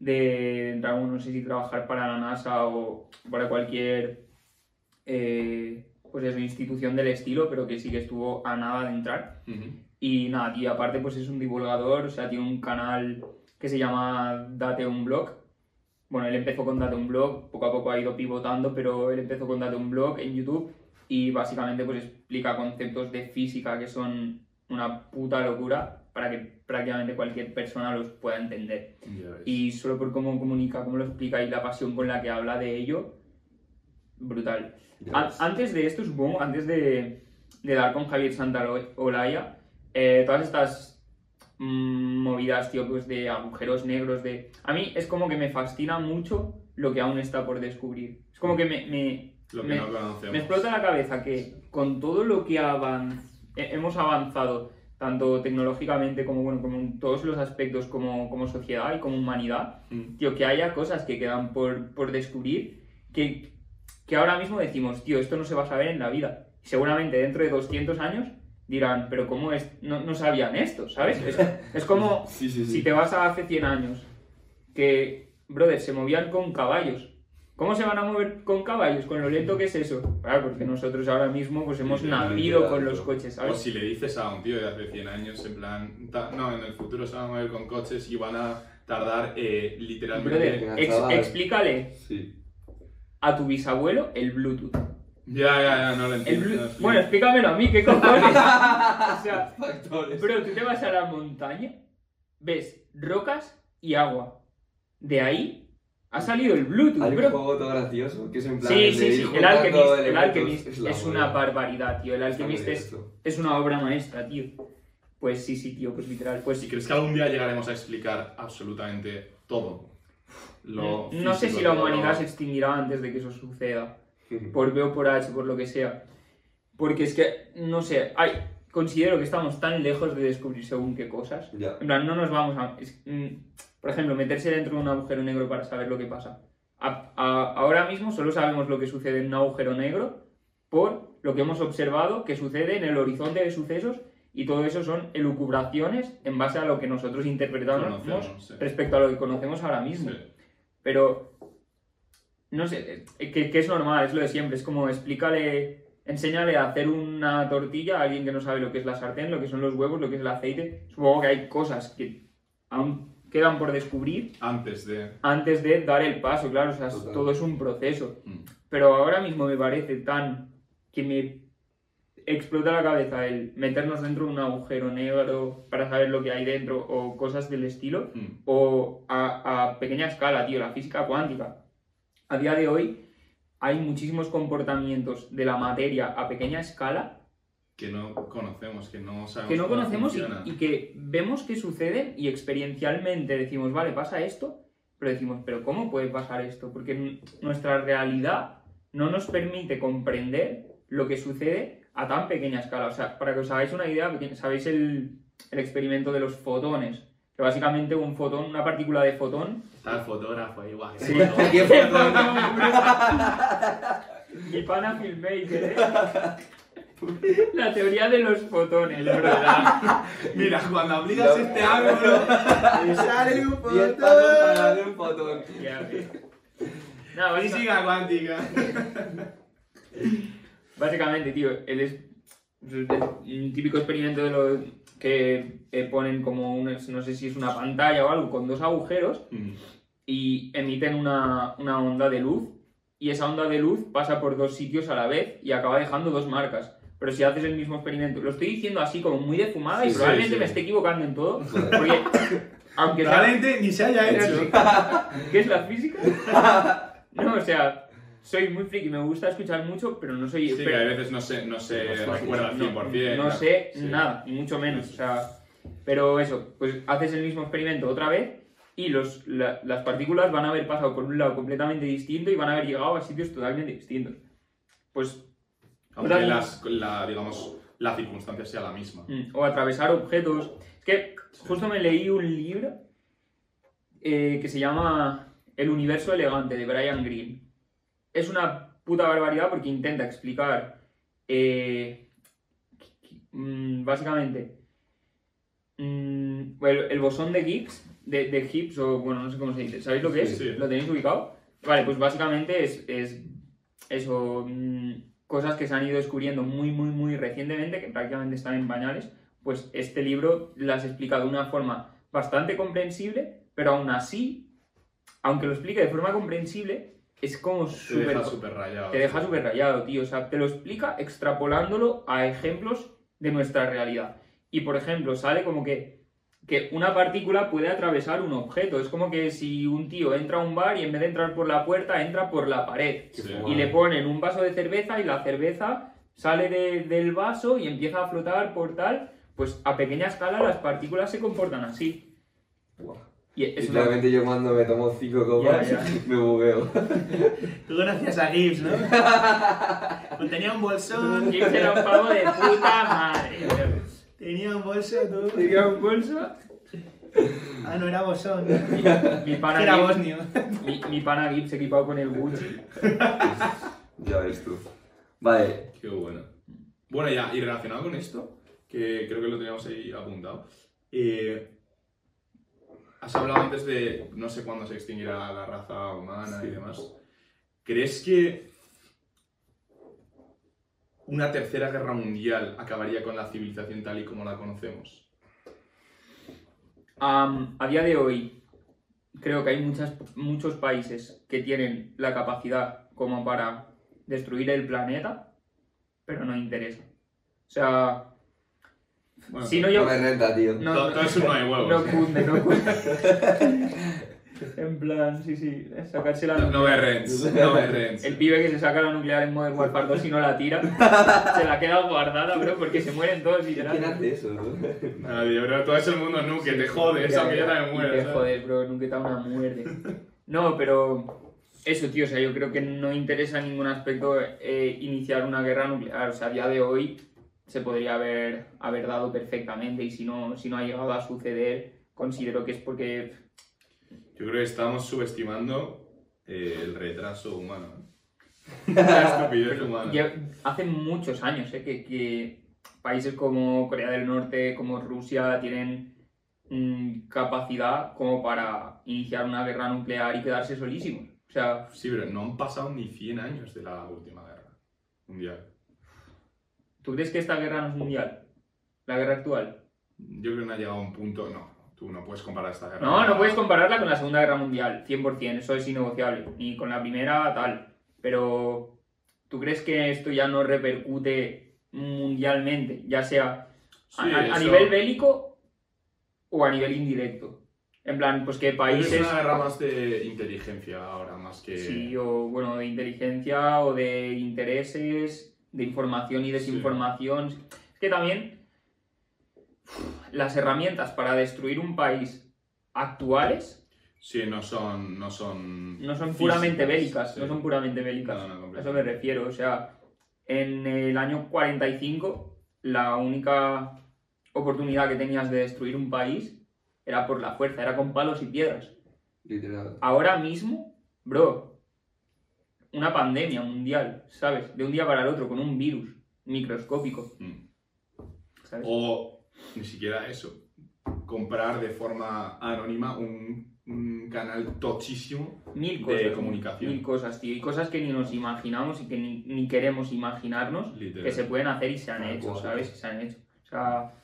de entrar, no sé si trabajar para la NASA o para cualquier eh, pues eso, institución del estilo, pero que sí que estuvo a nada de entrar. Y nada, tío, aparte pues es un divulgador, o sea, tiene un canal que se llama Date un blog. bueno, él empezó con Date un blog, poco a poco ha ido pivotando, pero él empezó con Date un blog en YouTube y básicamente pues explica conceptos de física que son una puta locura para que prácticamente cualquier persona los pueda entender. Y solo por cómo comunica, cómo lo explica y la pasión con la que habla de ello, brutal. Antes de esto, supongo, antes de, de dar con Javier Santaolalla, eh, todas estas mm, movidas, tío, pues de agujeros negros, de... A mí es como que me fascina mucho lo que aún está por descubrir. Es como que me, me, Lo que me- no conocemos. me explota la cabeza que con todo lo que avan- he- hemos avanzado, tanto tecnológicamente como, bueno, como en todos los aspectos como, como sociedad y como humanidad, Mm. tío, que haya cosas que quedan por, por descubrir que, que ahora mismo decimos, tío, esto no se va a saber en la vida. Y seguramente dentro de 200 años dirán, pero ¿cómo es? No, no sabían esto, ¿sabes? Es, es como Sí, sí, sí. si te vas a hace 100 años, que, brother, se movían con caballos. ¿Cómo se van a mover con caballos? ¿Con lo lento que es eso? Claro, porque nosotros ahora mismo pues hemos nacido con los coches, O ¿sabes? si le dices a un tío de hace 100 años, en plan, ta- no, en el futuro se van a mover con coches y van a tardar eh, literalmente. Brother, ex- chaval. explícale Sí. a tu bisabuelo el Bluetooth. Ya, ya, ya, no lo entiendo. Blu- no, sí. Bueno, explícamelo a mí, ¿qué cojones? o sea, Factores. bro, tú te vas a la montaña, ves rocas y agua. De ahí ha salido el Bluetooth, Hay un bro. juego todo gracioso que es en plan. Sí, sí, sí, el Alchemist, el Alchemist es moda. una barbaridad, tío. El Alchemist es, esto. es una obra maestra, tío. Pues sí, sí, tío, pues literal. Pues Si crees que algún día llegaremos a explicar absolutamente todo. Lo no sé si la humanidad lo- se extinguirá antes de que eso suceda. Por B o por H, por lo que sea. Porque es que, no sé, ay, considero que estamos tan lejos de descubrir según qué cosas. Ya. En plan, no nos vamos a... es- mm, por ejemplo, meterse dentro de un agujero negro para saber lo que pasa. A- a- ahora mismo solo sabemos lo que sucede en un agujero negro por lo que hemos observado que sucede en el horizonte de sucesos y todo eso son elucubraciones en base a lo que nosotros interpretamos sí. respecto a lo que conocemos ahora mismo. Sí. Pero, no sé, eh, que, que es normal, es lo de siempre. Es como explícale, enséñale a hacer una tortilla a alguien que no sabe lo que es la sartén, lo que son los huevos, lo que es el aceite. Supongo que hay cosas que aún quedan por descubrir Antes de. antes de dar el paso, claro, o sea, Total. todo es un proceso. Mm. Pero ahora mismo me parece tan que me explota la cabeza el meternos dentro de un agujero negro para saber lo que hay dentro o cosas del estilo Mm. o a, a pequeña escala, tío, la física cuántica. A día de hoy hay muchísimos comportamientos de la materia a pequeña escala Que no conocemos, que no sabemos. que no cómo conocemos y, y que vemos que suceden y experiencialmente decimos, vale, pasa esto, pero decimos, pero ¿cómo puede pasar esto? Porque nuestra realidad no nos permite comprender lo que sucede a tan pequeña escala. O sea, para que os hagáis una idea, sabéis el, el experimento de los fotones, que básicamente un fotón, una partícula de fotón, Está el fotógrafo igual. Sí. ¿Qué fotón? Mi pana filmmaker, ¿eh? La teoría de los fotones, ¿Verdad? Mira, cuando aplicas este ángulo, sale un 10 pasos para fotón. darle un fotón. ¿Qué hace? Nada, básica- Física cuántica. básicamente, tío, él es un típico experimento de lo que eh, ponen como un, no sé si es una pantalla o algo, con dos agujeros Mm. y emiten una, una onda de luz y esa onda de luz pasa por dos sitios a la vez y acaba dejando dos marcas. Pero si haces el mismo experimento, lo estoy diciendo así como muy de fumada y Sí, sí, probablemente sí. me esté equivocando en todo, porque aunque sea... Probablemente ni se haya hecho. ¿Qué es la física? No, o sea, soy muy friki, me gusta escuchar mucho, pero no soy... Sí, que pero- a veces no se, no No, recuerda al 100%. no, no claro. sé Sí. nada, ni mucho menos. O sea, pero eso, pues haces el mismo experimento otra vez y los, la- las partículas van a haber pasado por un lado completamente distinto y van a haber llegado a sitios totalmente distintos. Pues, Aunque las, la, digamos, la circunstancia sea la misma. mm, o atravesar objetos. Es que justo me leí un libro eh, que se llama El universo elegante de Brian Greene. Es una puta barbaridad porque intenta explicar eh, mm, básicamente mm, el, el bosón de Higgs, de, de Higgs, o bueno, no sé cómo se dice, ¿sabéis lo que es? Sí. ¿Lo tenéis ubicado? Vale, pues básicamente es, es eso, mm, cosas que se han ido descubriendo muy, muy, muy recientemente, que prácticamente están en pañales, pues este libro las explica de una forma bastante comprensible, pero aún así aunque lo explique de forma comprensible, es como Te súper... deja súper rayado. Te deja súper rayado, tío. O sea, te lo explica extrapolándolo a ejemplos de nuestra realidad. Y, por ejemplo, sale como que, que una partícula puede atravesar un objeto. Es como que si un tío entra a un bar y en vez de entrar por la puerta, entra por la pared. Sí. Y le ponen un vaso de cerveza y la cerveza sale de- del vaso y empieza a flotar por tal. Pues a pequeña escala las partículas se comportan así. Buah. Y es una- Literalmente yo cuando me tomo cinco copas Ya, ya. me bugueo. Tú gracias a Gibbs, ¿no? Pues tenía un bolsón, Gibbs era un pavo de puta madre. Tenía un bolso, tú. Tenía un bolso. Ah, no era bolsón, ¿no? Mi pana Era bosnio. Mi, mi pana Gibbs equipado con el Gucci. Ya ves tú. Vale, Qué bueno. Bueno, ya, y relacionado con esto, que creo que lo teníamos ahí apuntado, eh, has hablado antes de no sé cuándo se extinguirá la raza humana y demás. ¿Crees que una tercera guerra mundial acabaría con la civilización tal y como la conocemos? A día de hoy, creo que hay muchas, muchos países que tienen la capacidad como para destruir el planeta, pero no interesa. O sea, Bueno, si no no yo... me renta, tío. No, todo, no- todo eso no hay huevos. No cunde, no cunde. En plan, sí, sí, sacarse la No, no me rents, no me rents. El pibe que se saca la nuclear en Modern Warfare 2 y no la tira, se la queda guardada, bro, porque se mueren todos ¿Quién literalmente. hace eso? no? Nadie, bro, todo es el mundo nu, que te jodes, Ya, aunque yo ya, también y muera. te jodes, bro, nunca te una muerte. No, pero eso, tío, o sea, yo creo que no interesa en ningún aspecto eh, iniciar una guerra nuclear. O sea, a día de hoy se podría haber, haber dado perfectamente y si no, si no ha llegado a suceder, considero que es porque Yo creo que estamos subestimando eh, el retraso humano. La estupidez humana. hace muchos años eh, que, que países como Corea del Norte, como Rusia, tienen mm, capacidad como para iniciar una guerra nuclear y quedarse solísimos. O sea, Sí, pero no han pasado ni 100 años de la última guerra mundial. ¿tú crees que esta guerra no es mundial? ¿La guerra actual? Yo creo que no ha llegado a un punto. No, tú no puedes comparar esta guerra. No, no puedes compararla con la Segunda Guerra Mundial, 100%, eso es innegociable. Ni con la primera, tal. Pero, ¿tú crees que esto ya no repercute mundialmente? Ya sea Sí, a, a- a eso- nivel bélico o a nivel indirecto. En plan, pues que Pero países... Es una guerra más de inteligencia ahora, más que. Sí, o bueno, de inteligencia o de intereses, de información y desinformación. Es que también las herramientas para destruir un país actuales Sí, no son. No son, no son puramente físicas, bélicas, sí. no son puramente bélicas. No, no, a eso me refiero. O sea, en el año 45, la única oportunidad que tenías de destruir un país era por la fuerza, era con palos y piedras. Literal. Ahora mismo, bro, una pandemia mundial, ¿sabes? De un día para el otro, con un virus microscópico, Mm. ¿sabes? O ni siquiera eso. Comprar de forma anónima un, un canal tochísimo Mil de comunicación. Mil cosas, tío. Y cosas que ni nos imaginamos y que ni, ni queremos imaginarnos Literal. que se pueden hacer y se han hecho. ¿sabes? Y se han hecho. O sea,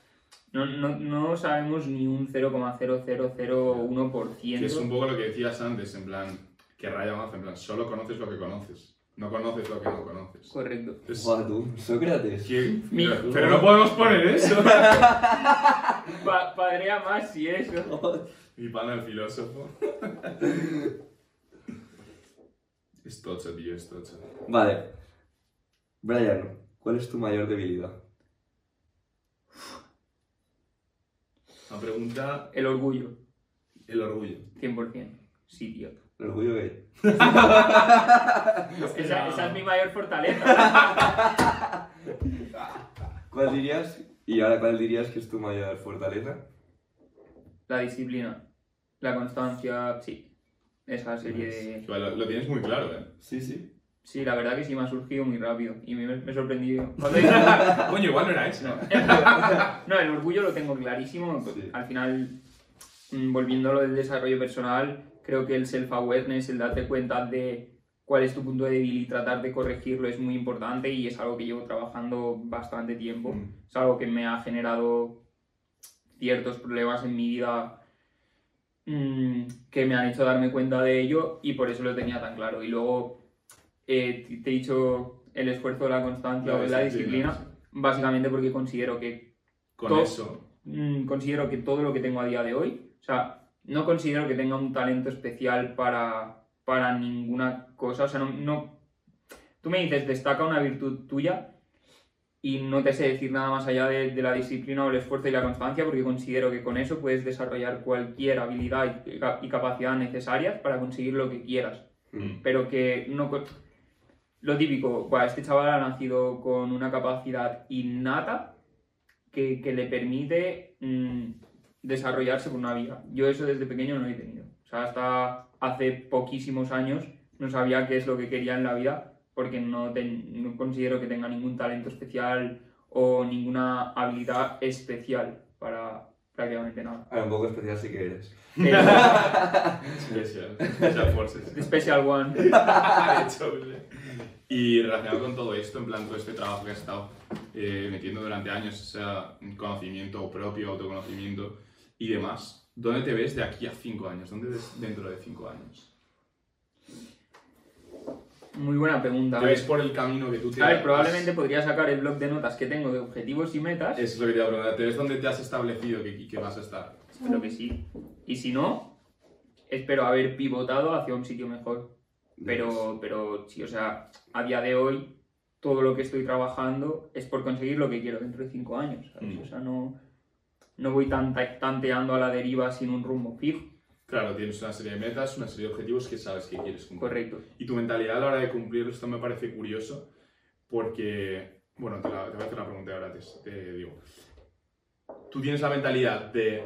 no, no, no sabemos ni un 0,0001%. Que es un poco lo que decías antes, en plan, que raya más, en plan, solo conoces lo que conoces, no conoces lo que no conoces. Correcto. Buah, tú, Sócrates. ¿qué- Mi- pero, no podemos poner eso. Pa padrea más si eso. Mi pana el filósofo. es tocho, tío, es tocho. Vale. Brian, ¿cuál es tu mayor debilidad? Una pregunta, El orgullo, el orgullo. 100%. Sí, tío. El orgullo gay. Esa, esa es mi mayor fortaleza. ¿Cuál dirías? Y ahora, ¿cuál dirías que es tu mayor fortaleza? La disciplina, la constancia, sí. Esa serie de... Lo, lo tienes muy claro, ¿eh? Sí, sí. Sí, la verdad que sí me ha surgido muy rápido y me, me he sorprendido. Coño, igual no era eso. No, el orgullo lo tengo clarísimo. Sí. Al final, mm, volviendo a lo del desarrollo personal, creo que el self-awareness, el darte cuenta de cuál es tu punto débil y tratar de corregirlo es muy importante y es algo que llevo trabajando bastante tiempo. Mm. Es algo que me ha generado ciertos problemas en mi vida mm, que me han hecho darme cuenta de ello y por eso lo tenía tan claro. Y luego eh, te he dicho el esfuerzo, la constancia o la disciplina, básicamente porque considero que Con eso. mm, considero que todo lo que tengo a día de hoy, o sea, no considero que tenga un talento especial para, para ninguna cosa, o sea, no, no- Tú me dices, destaca una virtud tuya y no te sé decir nada más allá de, de la disciplina o el esfuerzo y la constancia porque considero que con eso puedes desarrollar cualquier habilidad y, ca- y capacidad necesarias para conseguir lo que quieras Mm. pero que no... Lo típico, "Buah, este chaval ha nacido con una capacidad innata que, que le permite mm, desarrollarse por una vida. Yo eso desde pequeño no lo he tenido. O sea, hasta hace poquísimos años no sabía qué es lo que quería en la vida porque no, ten- no considero que tenga ningún talento especial o ninguna habilidad especial para prácticamente nada. Ah, un poco especial sí que eres. Pero, Special. Special Forces. special one. De hecho, sí. Y relacionado con todo esto, en plan, todo este trabajo que has estado eh, metiendo durante años, ese conocimiento propio, autoconocimiento y demás, ¿dónde te ves de aquí a cinco años? ¿Dónde ves dentro de cinco años? Muy buena pregunta. ¿Te ves por el camino que tú te A ver, has- probablemente podría sacar el blog de notas que tengo de objetivos y metas. Eso es lo que te iba a. ¿Te ves dónde te has establecido que, que vas a estar? Espero que sí. Y si no, espero haber pivotado hacia un sitio mejor. Pero, pero sí, o sea, a día de hoy, todo lo que estoy trabajando es por conseguir lo que quiero dentro de cinco años. ¿sabes? Mm. O sea, no, no voy tanta- tanteando a la deriva sin un rumbo fijo. Claro, tienes una serie de metas, una serie de objetivos que sabes que quieres cumplir. Correcto. Y tu mentalidad a la hora de cumplirlo, esto me parece curioso, porque, bueno, te, la- te voy a hacer la pregunta ahora, te, te digo. Tú tienes la mentalidad de,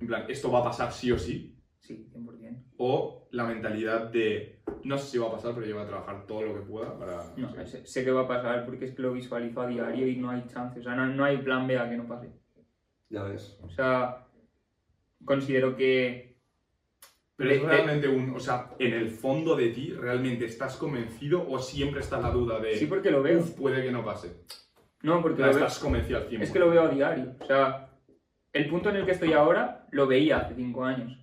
en plan, esto va a pasar sí o sí, Sí, 100%. o la mentalidad de, no sé si va a pasar, pero yo voy a trabajar todo lo que pueda para... No, conseguirlo". sé, sé que va a pasar porque es que lo visualizo a diario y no hay chance. O sea, no, no hay plan B a que no pase. Ya ves. O sea, considero que Pero es realmente un, o sea, en el fondo de ti, ¿realmente estás convencido o siempre está la duda de, sí porque lo veo. "Uf, puede que no pase? No, porque lo veo. estás convencido al 100%. Es que lo veo a diario. O sea, el punto en el que estoy ahora lo veía hace cinco años.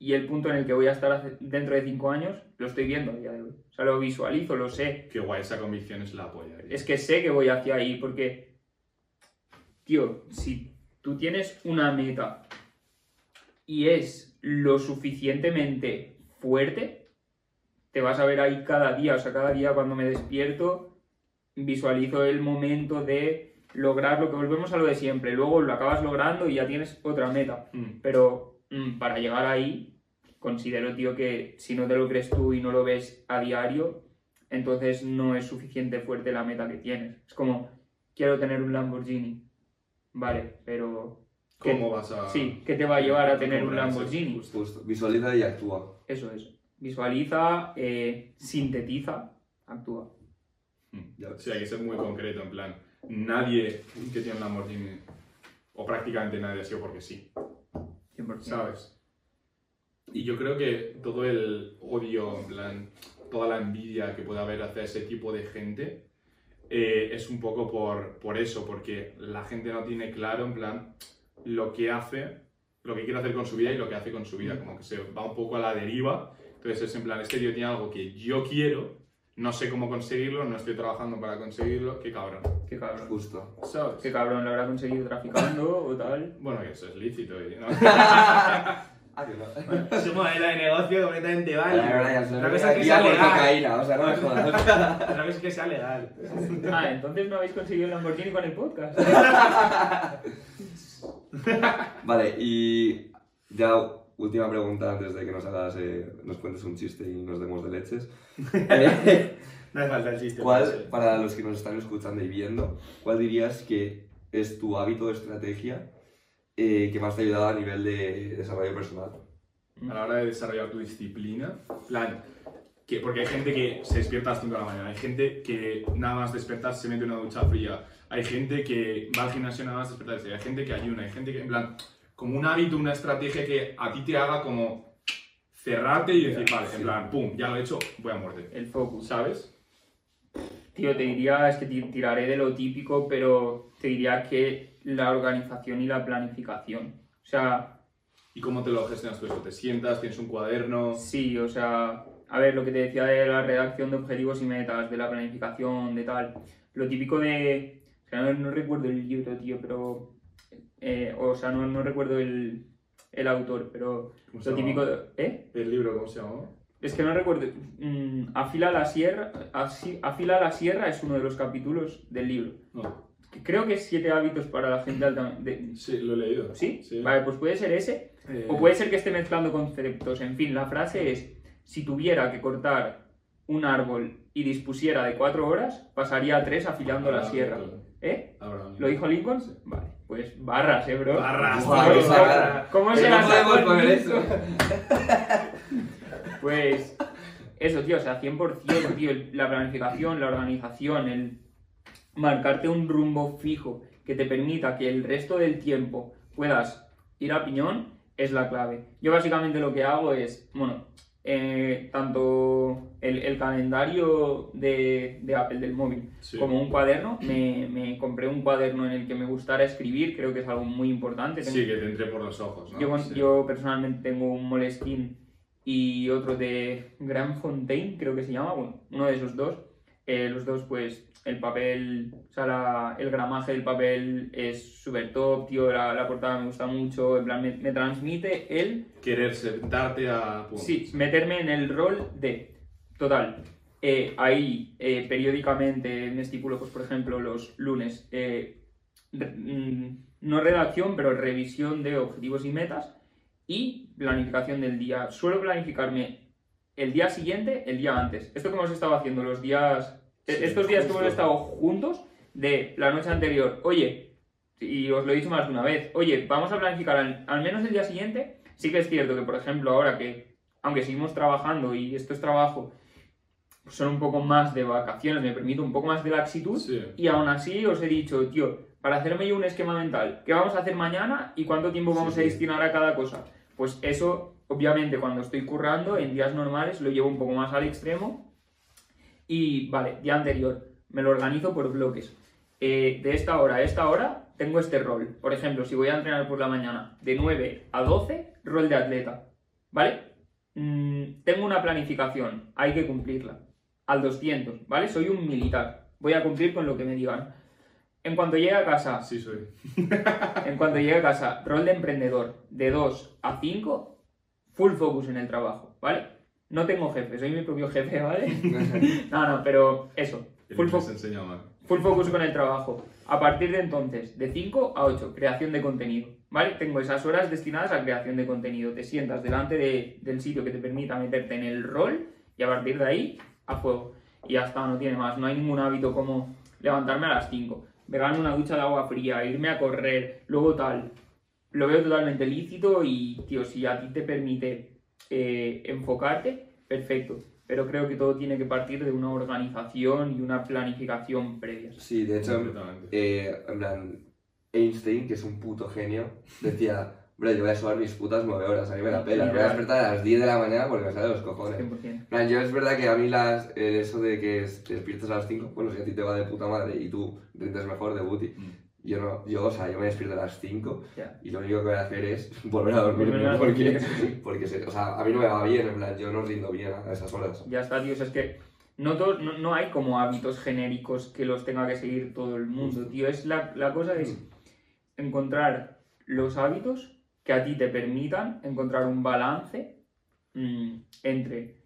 Y el punto en el que voy a estar hace- dentro de cinco años lo estoy viendo a día de hoy. O sea, lo visualizo, lo sé. Qué guay, esa convicción es la polla. ¿eh? Es que sé que voy hacia ahí porque, tío, si tú tienes una meta y es lo suficientemente fuerte, te vas a ver ahí cada día. O sea, cada día cuando me despierto, visualizo el momento de lograr lo que volvemos a lo de siempre. Luego lo acabas logrando y ya tienes otra meta. Mm. Pero mm, para llegar ahí, considero, tío, que si no te lo crees tú y no lo ves a diario, entonces no es suficiente fuerte la meta que tienes. Es como, quiero tener un Lamborghini. Vale, pero... ¿qué- ¿Cómo vas a...? Sí, ¿qué te va a llevar a tener un Lamborghini? justo. Justo. Visualiza y actúa. Eso es. Visualiza, eh, sintetiza, actúa. Mm. Ves. Sí, hay que ser muy concreto, en plan, nadie que tiene un Lamborghini, o prácticamente nadie ha sido porque sí, 100%. ¿sabes? Y yo creo que todo el odio, en plan, toda la envidia que puede haber hacia ese tipo de gente eh, es un poco por, por eso, porque la gente no tiene claro, en plan, lo que hace, lo que quiere hacer con su vida y lo que hace con su vida, como que se va un poco a la deriva. Entonces es en plan, este tío tiene algo que yo quiero, no sé cómo conseguirlo, no estoy trabajando para conseguirlo, qué cabrón. Qué cabrón. Justo. ¿Sabes? Qué cabrón, lo habrá conseguido traficando o tal. Bueno, que eso es lícito. ¿no? Ah, que no. Es un modelo de negocio completamente ahora ya se Otra cosa es que Aquí sea legal. cocaína, o sea, no me jodas. Otra cosa es que sea legal. Ah, entonces no habéis conseguido el Lamborghini con el podcast. Vale, y ya última pregunta antes de que nos hagas, eh, nos cuentes un chiste y nos demos de leches. Eh, No hace falta el chiste. ¿Cuál, para los que nos están escuchando y viendo, cuál dirías que es tu hábito o estrategia eh, que más te ha ayudado a nivel de desarrollo personal? a la hora de desarrollar tu disciplina, plan, que, porque hay gente que se despierta a las 5 de la mañana, hay gente que nada más despertar se mete en una ducha fría, hay gente que va al gimnasio nada más despertarse, hay gente que ayuna, hay gente que, en plan, como un hábito, una estrategia que a ti te haga como cerrarte y decir, vale, en plan, pum, ya lo he hecho, voy a muerte, El focus. ¿sabes? Tío, te diría, es que ti- tiraré de lo típico, pero te diría que la organización y la planificación. O sea, ¿Y cómo te lo gestionas tú eso? ¿Te sientas, tienes un cuaderno? Sí, o sea, a ver, lo que te decía de la redacción de objetivos y metas, de la planificación, de tal. Lo típico de. O sea, no, no recuerdo el libro, tío, pero. eh, o sea, no, no recuerdo el, el autor, pero. ¿Cómo se Lo típico llamaba? de. ¿Eh? ¿El libro cómo se llama? Es que no recuerdo. mm, afila la sierra. así- afila la sierra es uno de los capítulos del libro. No. Creo que es siete hábitos para la gente altamente. Sí, lo he leído. ¿Sí? Sí. Vale, pues puede ser ese. Eh, O puede ser que esté mezclando conceptos. En fin, la frase es: si tuviera que cortar un árbol y dispusiera de cuatro horas, pasaría a tres afilando la sierra. Lincoln. ¿Eh? Abraham. ¿Lo dijo Lincoln? Vale, pues barras, ¿eh, bro? Barras, Guau, ¿Cómo, esa cara. cómo se no las poner Lincoln? eso. Pues eso, tío, o sea, 100%, tío, la planificación, la organización, el marcarte un rumbo fijo que te permita que el resto del tiempo puedas ir a piñón es la clave. Yo básicamente lo que hago es, bueno, eh, tanto el, el calendario de, de Apple del móvil Sí. como un cuaderno, me, me compré un cuaderno en el que me gustara escribir, creo que es algo muy importante. Tengo- Sí, que te entre por los ojos, ¿no? yo, Sí. yo personalmente tengo un Moleskine y otro de Grand Fontaine, creo que se llama, bueno, uno de esos dos. Eh, los dos, pues, el papel, o sea, la- el gramaje del papel es súper top, tío, la, la portada me gusta mucho, en plan, me, me transmite el, Querer sentarte a... sí, meterme en el rol de, total, eh, ahí eh, periódicamente me estipulo, pues, por ejemplo, los lunes, eh, re- mm, no redacción, pero revisión de objetivos y metas y planificación del día. Suelo planificarme el día siguiente, el día antes. Esto que hemos estado haciendo los días, estos días que hemos estado juntos, de la noche anterior, oye, y os lo he dicho más de una vez, oye, vamos a planificar al, al menos el día siguiente. Sí que es cierto que, por ejemplo, ahora que, aunque seguimos trabajando y esto es trabajo, son un poco más de vacaciones, me permite un poco más de laxitud. Sí. Y aún así os he dicho, tío, para hacerme yo un esquema mental, ¿qué vamos a hacer mañana y cuánto tiempo vamos Sí, a destinar a cada cosa? Pues eso, obviamente, cuando estoy currando, en días normales lo llevo un poco más al extremo. Y vale, día anterior, me lo organizo por bloques. Eh, de esta hora a esta hora tengo este rol. Por ejemplo, si voy a entrenar por la mañana, de 9 a 12, rol de atleta. ¿Vale? Mm, tengo una planificación, hay que cumplirla. Al 200, ¿vale? Soy un militar. Voy a cumplir con lo que me digan. En cuanto llegue a casa, Sí, soy. en cuanto llegue a casa, rol de emprendedor, de 2 a 5, full focus en el trabajo, ¿vale? No tengo jefe, soy mi propio jefe, ¿vale? no, no, pero eso, El full, fo- full focus con el trabajo. A partir de entonces, de 5 a 8, creación de contenido, ¿vale? Tengo esas horas destinadas a creación de contenido. Te sientas delante de- del sitio que te permita meterte en el rol y a partir de ahí, a fuego. Y ya está, no tiene más. No hay ningún hábito como levantarme a las 5, pegarme una ducha de agua fría, irme a correr, luego tal. Lo veo totalmente lícito y, tío, si a ti te permite eh, enfocarte, perfecto. Pero creo que todo tiene que partir de una organización y una planificación previas. Sí, de hecho, Completamente. eh, en plan, Einstein, que es un puto genio, decía, bro, yo voy a subar mis putas nueve horas, a mí me la pela, me voy a despertar a las 10 de la mañana porque me sale de los cojones. 100%. En plan, yo es verdad que a mí las, eh, eso de que te despiertas a las 5, bueno, si a ti te va de puta madre y tú rindes mejor de booty, Mm. Yo no, yo, o sea, yo me despierto a las 5 Ya. y lo único que voy a hacer es volver a dormir Volver a porque, dormir, porque se- o sea, a mí no me va bien, en plan, yo no rindo bien a esas horas. Ya está, tío. o sea, es que no, no, no hay como hábitos genéricos que los tenga que seguir todo el mundo, tío. Es la, la cosa es encontrar los hábitos que a ti te permitan encontrar un balance mm, entre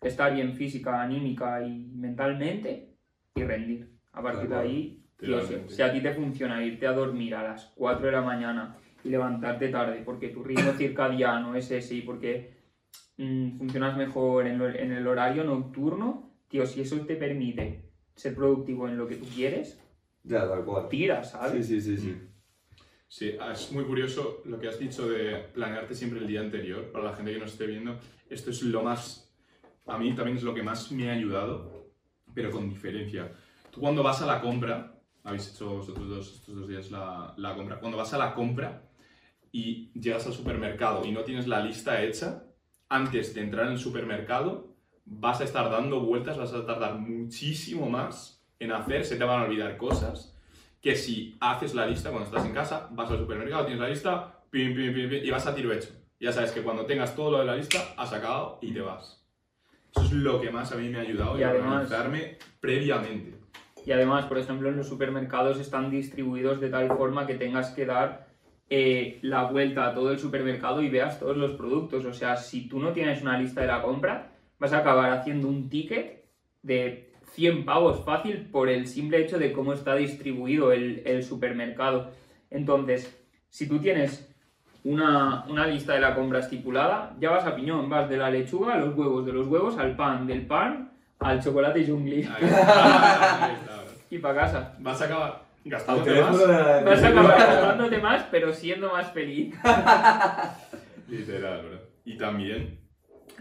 estar bien física, anímica y mentalmente y rendir. A partir de ahí, tío, si, a ti te funciona irte a dormir a las 4 de la mañana y levantarte tarde porque tu ritmo circadiano es ese y porque mm, funcionas mejor en, lo- en el horario nocturno, tío, si eso te permite ser productivo en lo que tú quieres, Ya, tal cual. tira, ¿sabes? Sí, sí, sí, sí. Sí, es muy curioso lo que has dicho de planearte siempre el día anterior. Para la gente que nos esté viendo, esto es lo más. A mí también es lo que más me ha ayudado, pero con diferencia. Tú cuando vas a la compra, habéis hecho vosotros dos, estos dos días la, la compra, cuando vas a la compra y llegas al supermercado y no tienes la lista hecha, antes de entrar en el supermercado, vas a estar dando vueltas, vas a tardar muchísimo más en hacer, se te van a olvidar cosas que si haces la lista cuando estás en casa, vas al supermercado, tienes la lista, pim, pim, pim, pim, y vas a tiro hecho. Ya sabes que cuando tengas todo lo de la lista, has acabado y te vas. Eso es lo que más a mí me ha ayudado Y además- organizarme previamente. Y además, por ejemplo, en los supermercados están distribuidos de tal forma que tengas que dar eh, la vuelta a todo el supermercado y veas todos los productos. O sea, si tú no tienes una lista de la compra, vas a acabar haciendo un ticket de 100 pavos fácil por el simple hecho de cómo está distribuido el, supermercado. Entonces, si tú tienes una, una lista de la compra estipulada, ya vas a piñón, vas de la lechuga a los huevos, de los huevos al pan, del pan al chocolate jungli Y para casa. Vas a acabar gastándote más. Vas a acabar gastándote más, pero siendo más feliz. Literal, bro. Y también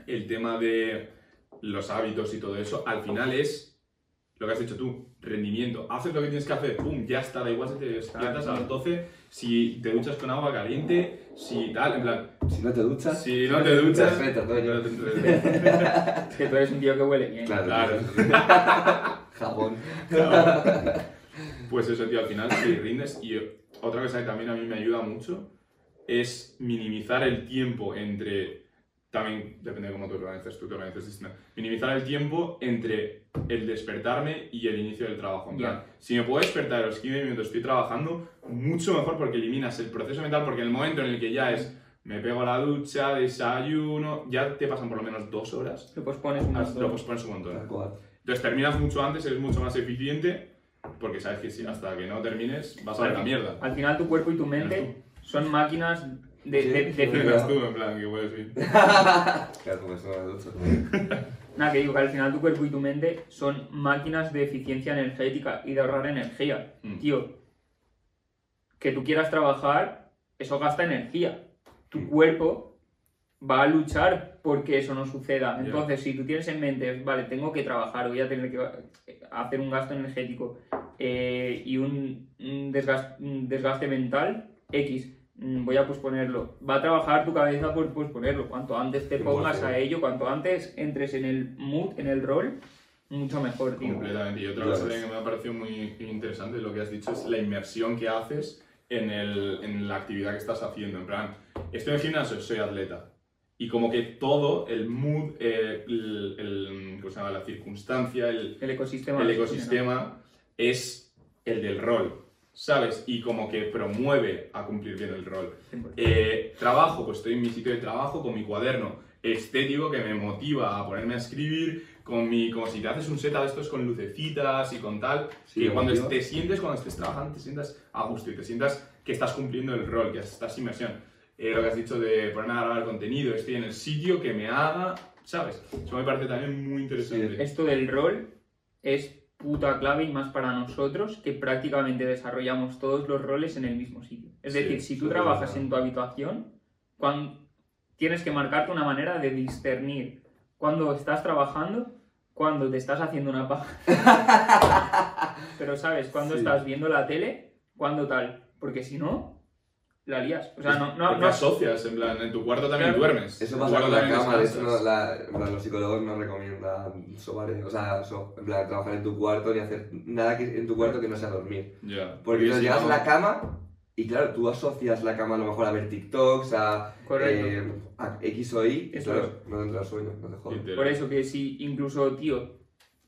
el tema de los hábitos y todo eso, al final es lo que has dicho tú, rendimiento. Haces lo que tienes que hacer, pum, ya está, da igual si te despiertas a las 12, si te duchas con agua caliente, si tal, en plan, Si no te duchas, si no te duchas... Perfecto, todo yo. no te- Es que tú eres un tío que huele bien. Claro. Claro. Jabón. Pues eso, tío, al final si rindes. Y otra cosa que también a mí me ayuda mucho es minimizar el tiempo entre. También depende de cómo te organices, tú te distinto. Minimizar el tiempo entre el despertarme y el inicio del trabajo. En plan, si me puedo despertar a los 15 minutos estoy trabajando, mucho mejor porque eliminas el proceso mental, porque en el momento en el que ya es. Me pego a la ducha, desayuno, ya te pasan por lo menos dos horas. Lo pospones un Lo montón. pospones un montón. Entonces terminas mucho antes, eres mucho más eficiente, porque sabes que si hasta que no termines vas a ver la mierda. Al final tu cuerpo y tu mente son máquinas de, de, de- Eres tú, en plan, que puedes ir. Nada, que digo que al final tu cuerpo y tu mente son máquinas de eficiencia energética y de ahorrar energía. Mm. Tío, que tú quieras trabajar, eso gasta energía. Tu Mm. cuerpo va a luchar porque eso no suceda. Entonces, si tú tienes en mente, vale, tengo que trabajar, voy a tener que eh, hacer un gasto energético eh, y un, un desgas- un desgaste mental, X, mm, voy a posponerlo. Va a trabajar tu cabeza por posponerlo. Cuanto antes te pongas 100%. a ello, cuanto antes entres en el mood, en el rol, mucho mejor, tío. Completamente. Y otra cosa que me ha parecido muy interesante lo que has dicho es la inmersión que haces en, el, en la actividad que estás haciendo. En plan, estoy en el gimnasio, soy atleta. Y como que todo, el mood, eh, el, el- ¿cómo se llama? la circunstancia, el, El ecosistema. el ecosistema es el del rol, ¿sabes? Y como que promueve a cumplir bien el rol. 100%. Eh, trabajo, pues estoy en mi sitio de trabajo con mi cuaderno estético que me motiva a ponerme a escribir, con mi, como si te haces un setup de estos con lucecitas y con tal, Sí, que cuando te sientes, cuando estés trabajando, te sientas a gusto y te sientas que estás cumpliendo el rol, que estás inmersión. Eh, lo que has dicho de ponerme a grabar contenido, estoy en el sitio que me haga, ¿sabes? Eso me parece también muy interesante. Esto del rol es puta clave y más para nosotros que prácticamente desarrollamos todos los roles en el mismo sitio. Es Sí, decir, si tú trabajas en tu habitación, cuan- tienes que marcarte una manera de discernir cuando estás trabajando, cuando te estás haciendo una paja. Pero sabes, cuando Sí. estás viendo la tele, cuando tal. Porque si no, la lías. O sea, no, no, Porque no, asocias, en plan, en tu cuarto también Claro. duermes. Eso pasa con la cama, de hecho no, la, en plan, los psicólogos no recomiendan sobar, o sea, so- en plan, trabajar en tu cuarto ni hacer nada que, en tu cuarto que no sea dormir. Porque si llegas a no- la cama y claro, tú asocias la cama a lo mejor a ver TikToks, a, Correcto. eh, a X o Y, Eso claro, no te entra el sueño, no te jodas. Literal. Por eso que si incluso, tío,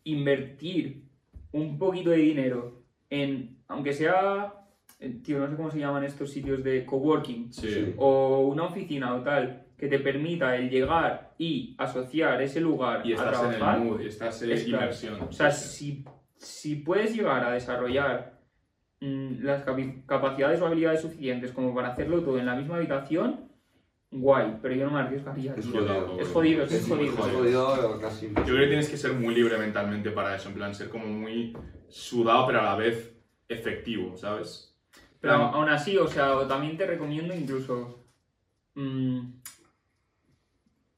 invertir un poquito de dinero en, aunque sea, tío, no sé cómo se llaman estos sitios de coworking, Sí. O una oficina o tal, que te permita el llegar y asociar ese lugar Y a estás en trabajar. el mood, y estás en es. O sea, Sí, si, si puedes llegar a desarrollar mm, las capacidades o habilidades suficientes como para hacerlo todo en la misma habitación, guay, pero yo no me arriesgaría. Es jodido. Es jodido, es jodido. Es jodido casi Yo creo que tienes que ser muy libre mentalmente para eso, en plan, ser como muy sudado, pero a la vez efectivo, ¿sabes? Pero aún así, o sea, también te recomiendo incluso mm,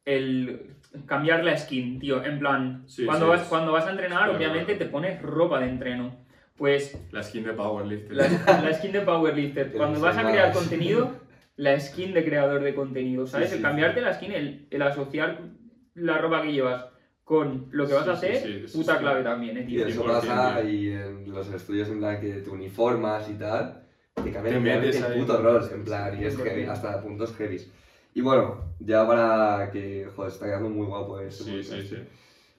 el cambiar la skin, tío. En plan, Sí, cuando, sí, vas, es- cuando vas a entrenar, Claro, obviamente claro. te pones ropa de entreno. Pues la skin de Powerlifter. la, la skin de Powerlifter. Cuando vas a crear contenido, la skin de creador de contenido, ¿sabes? Sí, el cambiarte la skin, el, el asociar la ropa que llevas con lo que vas a hacer, puta clave también, eh, Y tío. eso 100%, pasa y en los estudios en plan que te uniformas y tal, te cambia Te metes el puto rol, en plan, y es heavy, hasta puntos heavy. Y bueno, ya para que, joder, está quedando muy guapo este Sí, sí, sí.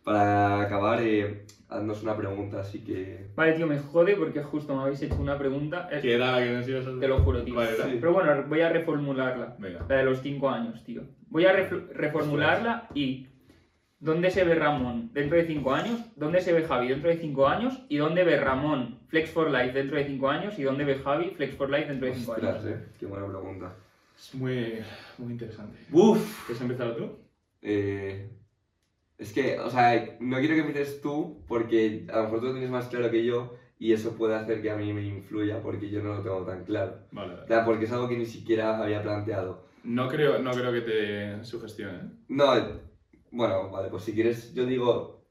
Para acabar, eh, haznos una pregunta, así que... Vale, tío, me jode porque justo me habéis hecho una pregunta. eh, ¿Qué era la que nos ibas a hacer? Te lo juro, tío. Vale. Sí. Pero bueno, voy a reformularla. Venga. La de los 5 años, tío. Voy a ref- reformularla y. ¿Dónde se ve Ramón dentro de 5 años? ¿Dónde se ve Javi dentro de 5 años? ¿Y dónde ve Ramón Flex for Life dentro de 5 años? ¿Y dónde ve Javi Flex for Life dentro de 5 años? Eh, qué buena pregunta. Es muy, muy interesante. Uf, ¿quieres empezar tú? Eh, es que, o sea, no quiero que empieces tú porque a lo mejor tú lo tienes más claro que yo y eso puede hacer que a mí me influya porque yo no lo tengo tan claro. Vale, O vale. sea, porque es algo que ni siquiera había planteado. No creo, no creo que te sugestione. ¿eh? No, bueno, vale, pues si quieres, yo digo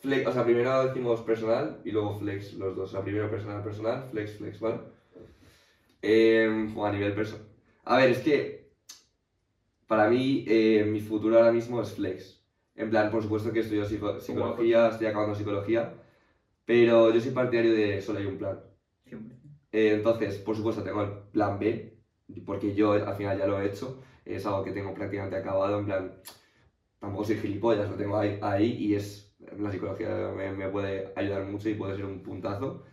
flex, o sea, primero decimos personal y luego flex los dos. O sea, primero personal, personal, flex, flex, ¿vale? Eh, a nivel personal. A ver, es que para mí eh, mi futuro ahora mismo es flex. En plan, por supuesto que estudio psico- psicología, estoy acabando psicología, pero yo soy partidario de solo hay un plan. 100%. Eh, entonces, por supuesto, tengo el plan B, porque yo al final ya lo he hecho, es algo que tengo prácticamente acabado, en plan, tampoco soy gilipollas, lo tengo ahí, ahí y es, la psicología me, me puede ayudar mucho y puede ser un puntazo,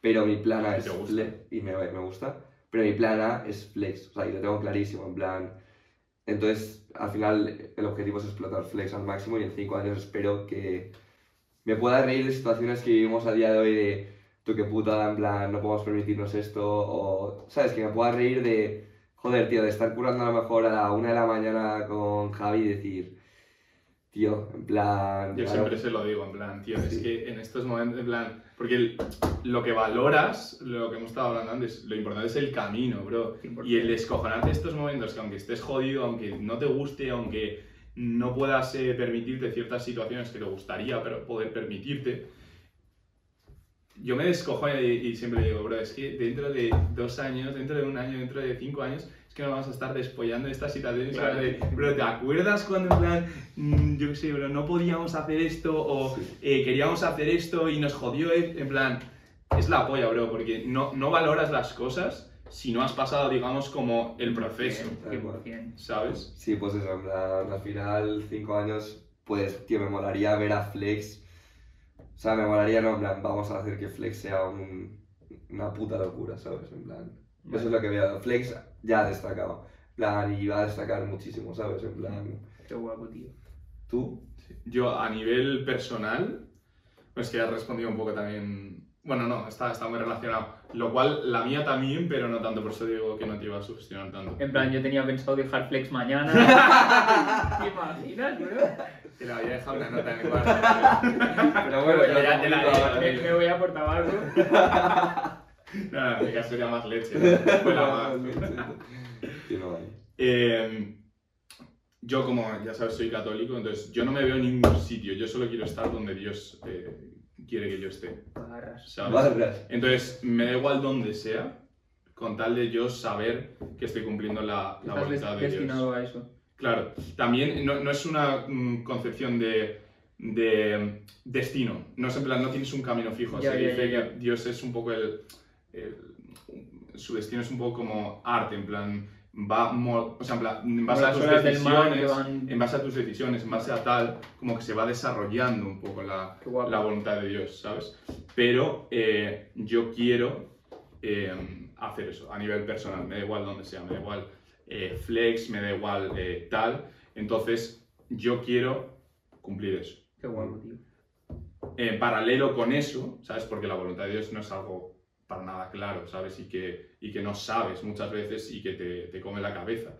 pero mi plan A es y me, me gusta, pero mi plan A es flex, o sea, y lo tengo clarísimo, en plan, entonces, al final, el objetivo es explotar flex al máximo y en 5 años espero que me pueda reír de situaciones que vivimos a día de hoy de tú qué putada, en plan, no podemos permitirnos esto, o, ¿sabes? Que me pueda reír de, joder, tío, de estar curando a lo mejor a la una de la mañana con Javi y decir, tío, en plan... Yo claro, siempre se lo digo, en plan, tío, es que en estos momentos, en plan, porque el- lo que valoras, lo que hemos estado hablando antes, lo importante es el camino, bro. 100%. Y el descojonarte estos momentos, que aunque estés jodido, aunque no te guste, aunque no puedas eh, permitirte ciertas situaciones que te gustaría pero poder permitirte, yo me descojo y, y siempre digo, bro, es que dentro de dos años, dentro de un año, dentro de cinco años, que nos vamos a estar despollando de estas situaciones. Claro. de, bro, ¿te acuerdas cuando en plan, mm, yo qué sé, bro, no podíamos hacer esto o Sí. eh, queríamos hacer esto y nos jodió? eh? En plan, es la polla, bro, porque no, no valoras las cosas si no has pasado, digamos, como el proceso, 100%. ¿sabes? Sí, pues eso, en plan, al final, cinco años, pues, tío, me molaría ver a Flex. O sea, me molaría, no, en plan, vamos a hacer que Flex sea un- una puta locura, ¿sabes? En plan, eso es lo que veo. Flex ya ha destacado. En plan, y va a destacar muchísimo, ¿sabes? En plan, Qué guapo, tío. tú, Yo a nivel personal, pues que has respondido un poco también. Bueno, no, está, está muy relacionado. Lo cual, la mía también, pero no tanto, por eso digo que no te iba a sugestionar tanto. En plan, yo tenía pensado dejar Flex mañana. ¿Te imaginas, bro? Que le había dejado una nota en el cuarto. Pero bueno, Pero ya te la me, me voy a por tabaco. en mi caso sería más leche. Eh, yo, como ya sabes, soy católico, entonces yo no me veo en ningún sitio. Yo solo quiero estar donde Dios eh, quiere que yo esté. Barras. ¿sabes? Barras. Entonces, me da igual donde sea, con tal de yo saber que estoy cumpliendo la, voluntad de destinado Dios. a eso. Claro, también no, no es una mm, concepción de, de destino, no es en plan, no tienes un camino fijo, Ya, se ya, dice ya, que Dios es un poco el- Su destino es un poco como arte, en plan, va, o sea, en, plan, en base a tus decisiones, van- en base a tus decisiones, en base a tal, como que se va desarrollando un poco la, voluntad de Dios, ¿sabes? Pero eh, yo quiero eh, hacer eso a nivel personal, me da igual donde sea, me da igual eh, flex, me da igual tal. Entonces, yo quiero cumplir eso. Qué guapo, tío. En paralelo con eso, ¿sabes? Porque la voluntad de Dios no es algo para nada claro, ¿sabes? Y que, y que no sabes muchas veces y que te, te come la cabeza.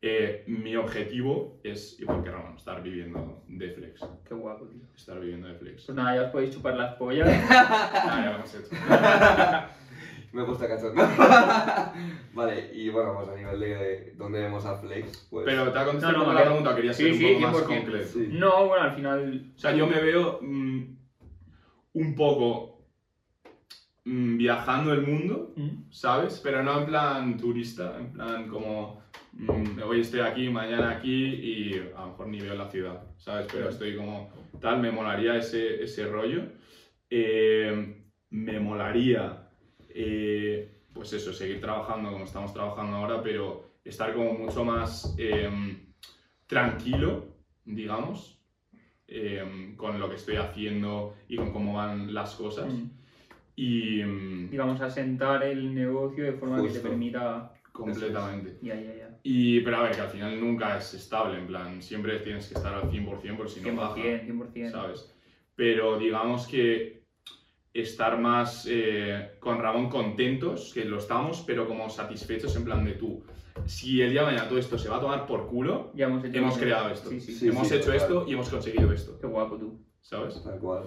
Eh, mi objetivo es, igual que Ramón, estar viviendo de flex. Qué guapo, tío. Estar viviendo de flex. Pues nada, ya os podéis chupar las pollas. Ah, ya lo hemos hecho. Me gusta cachar. vale, y bueno, pues a nivel de dónde vemos a Flex, pues... Pero te ha contestado No, no, un la pregunta, quería Sí, ser un sí, poco más 100%. concreto. Sí. No, bueno, al final. O sea, yo me veo mm, un poco viajando el mundo, ¿Mm? ¿sabes? Pero no en plan turista, en plan como mm, hoy estoy aquí, mañana aquí y a lo mejor ni veo la ciudad, ¿sabes? Pero estoy como tal, me molaría ese, ese rollo. Eh, me molaría, eh, pues eso, seguir trabajando como estamos trabajando ahora, pero estar como mucho más em, tranquilo, digamos, em, con lo que estoy haciendo y con cómo van las cosas. Mm. Y Digamos, asentar el negocio de forma que te Justo. permita. completamente. Ya, ya, ya. Y, pero a ver, que al final nunca es estable, en plan, siempre tienes que estar al 100% por si no baja. 100%, 100%. ¿sabes? Pero digamos que estar más eh, con Ramón contentos, que lo estamos, pero como satisfechos en plan de tú. Si el día de mañana todo esto se va a tomar por culo, Ya hemos hecho hemos creado esto. Sí, sí. Sí. hemos hecho total. esto y hemos conseguido esto, Qué guapo tú. ¿sabes? Tal cual.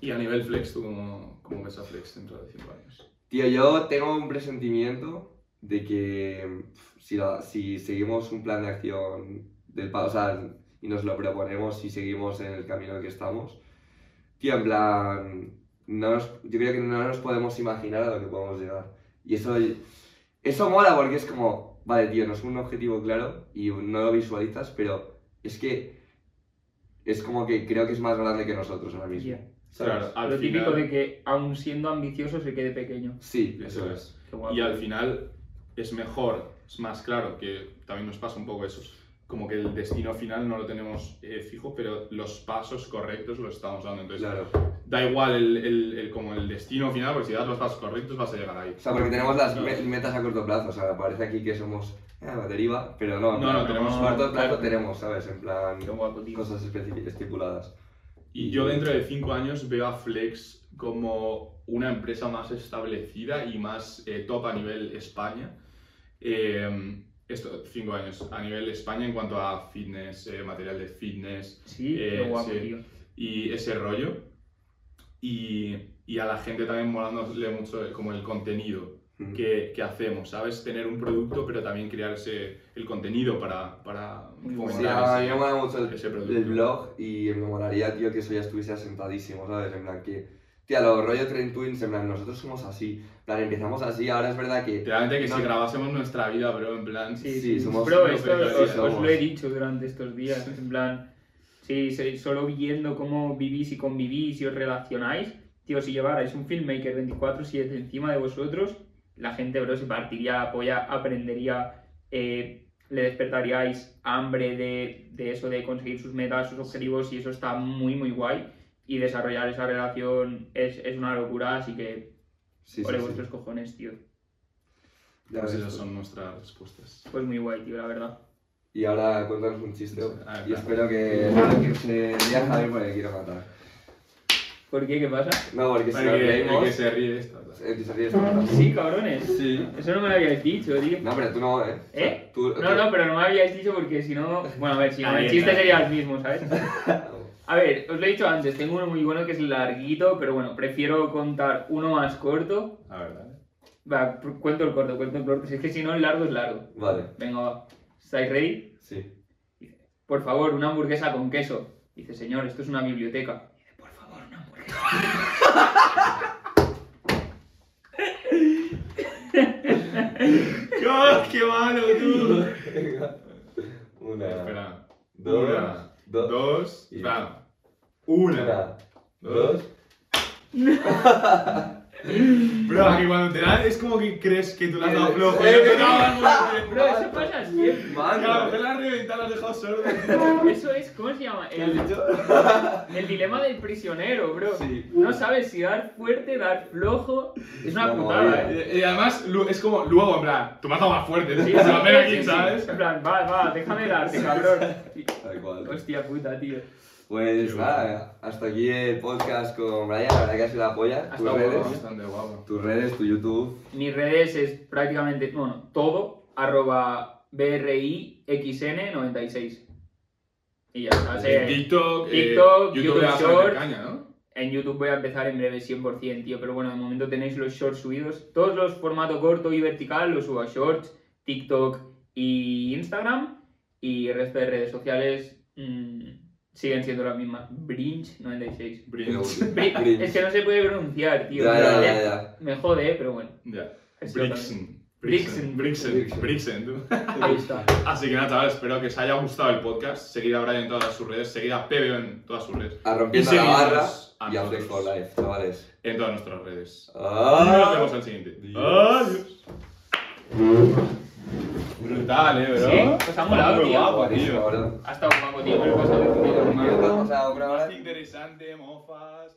Y a nivel flex, ¿tú cómo, cómo ves a flex dentro de 5 años? Tío, yo tengo un presentimiento de que si, la- si seguimos un plan de acción del o sea, y nos lo proponemos y seguimos en el camino en el que estamos, tío, en plan, no nos- yo creo que no nos podemos imaginar a lo que podemos llegar. Y eso, eso mola porque es como, vale, tío, no es un objetivo claro y no lo visualizas, pero es que es como que creo que es más grande que nosotros ahora mismo. ¿Sabes? Claro, al Lo típico final- de que, aun siendo ambicioso, se quede pequeño. Sí, Eso es. Y al final es mejor, es más claro, que también nos pasa un poco eso. Como que el destino final no lo tenemos eh, fijo, pero los pasos correctos los estamos dando. Entonces, Claro. da igual el, el- el- como el destino final, porque si das los pasos correctos vas a llegar ahí. O sea, porque tenemos las Claro. metas a corto plazo. O sea, parece aquí que somos eh, la deriva, pero no. No, plan, no, tenemos- a corto plazo claro. tenemos, ¿sabes? En plan, cosas estipuladas. Y yo dentro de cinco años veo a Flex como una empresa más establecida y más eh, top a nivel España. Eh, esto, cinco años a nivel España en cuanto a fitness, eh, material de fitness, Sí, Eh, guapo, sí. y ese rollo. Y, y a la gente también molándole mucho como el contenido. Que, que hacemos, ¿sabes? Tener un producto, pero también crear ese, el contenido para, para Muy Sí, fomentar a mí ese- me mola mucho el, ese producto. el blog y me molaría, tío, que eso ya estuviese asentadísimo, ¿sabes? En plan que, tío, los rollo Train Twins, en plan, nosotros somos así. En plan, empezamos así, ahora es verdad que... Realmente que No. si grabásemos nuestra vida, bro, en plan... Sí, Sí, sí, somos Bro, esto os, felices, os lo somos. he dicho durante estos días. En plan, sí, sí, solo viendo cómo vivís y convivís y os relacionáis. Tío, si llevarais un filmmaker 24-7 encima de vosotros, la gente, bro, se partiría la polla, aprendería, eh, le despertaríais hambre de, de eso, de conseguir sus metas, sus objetivos, y eso está muy, muy guay. Y desarrollar esa relación es, es una locura, así que Sí, sí, ole sí. vuestros cojones, tío. Ya Pues esas tú. son nuestras respuestas. Pues muy guay, tío, la verdad. Y ahora cuéntanos un chiste. Ah, Y claro. espero que, se ría Javier porque quiero matar. ¿Por qué? ¿Qué pasa? No, porque si El nos que, el reímos... que se ríe de está matando. Sí, cabrones. Sí. Eso no me lo habíais dicho, tío. No, pero tú no, ¿eh? ¿Eh? Tú, No, no, pero no me habíais dicho porque si no. Bueno, a ver, si no, el chiste sería el mismo, ¿sabes? A ver, os lo he dicho antes, tengo uno muy bueno que es larguito, pero bueno, prefiero contar uno más corto. La verdad. Va, pr- cuento el corto, cuento el corto. Si es que si no, el largo es largo. Vale, Venga, va. ¿Estáis ready? sí. Por favor, una hamburguesa con queso. Dice, señor, esto es una biblioteca. Dice, por favor, una hamburguesa. ¡Qué, qué malo, tú! Una, Espera. dos, Una, dos, dos. y- Espera. Una. una, dos. dos. Bro, que cuando te da es como que crees que tú le has dado flojo. Te. Bro, eso pasa siempre. Claro, Mano, la has reventado, la has dejado sordo. Eso es, ¿cómo se llama? ¿qué has El, el dilema del prisionero, bro. Sí. No sabes si dar fuerte, dar flojo. Es una No, putada, eh. Y y además, lu- es como luego, en plan, tú me has dado más fuerte. Sí, Sí, aquí, sí, sí. ¿sabes? En plan, va, va, déjame darte, cabrón. Tal cual. Hostia puta, tío. Pues Qué nada, hasta aquí el podcast con Brian, la verdad que ha sido la polla. Hasta Tus redes, Bastante guapo. tus redes, tu YouTube. Mis redes es prácticamente, bueno, todo, arroba BRIXN96. Y ya está. sí. TikTok, eh, TikTok, YouTube, YouTube le vas a meter Short. caña, ¿no? En YouTube voy a empezar en breve 100%, tío, pero bueno, de momento tenéis los shorts subidos. Todos los formato corto y vertical los subo a shorts, TikTok y Instagram. Y el resto de redes sociales mm, siguen siendo las mismas. Brinch96. Brillo. Bri- Brinch. Es que no se puede pronunciar, tío. Ya, pero ya, ya- ya, ya. Me jode, pero bueno. Ya. Brixen. Brixen. Brixen. Brixen. Brixen, tú. Ahí está. Así que nada, chavales, espero que os haya gustado el podcast. Seguid a Brian en todas sus redes, seguid a PBO en todas sus redes. A rompiendo la barra a y a Flex for Life, chavales. en todas nuestras redes. Ah. Nos vemos al siguiente. Adiós. Brutal, eh, bro. Sí, pues ha molado, tío. guapo, tío. ¿verdad? Ha estado guapo, tío. He pasado de has pasado una hora. Interesante, mofas.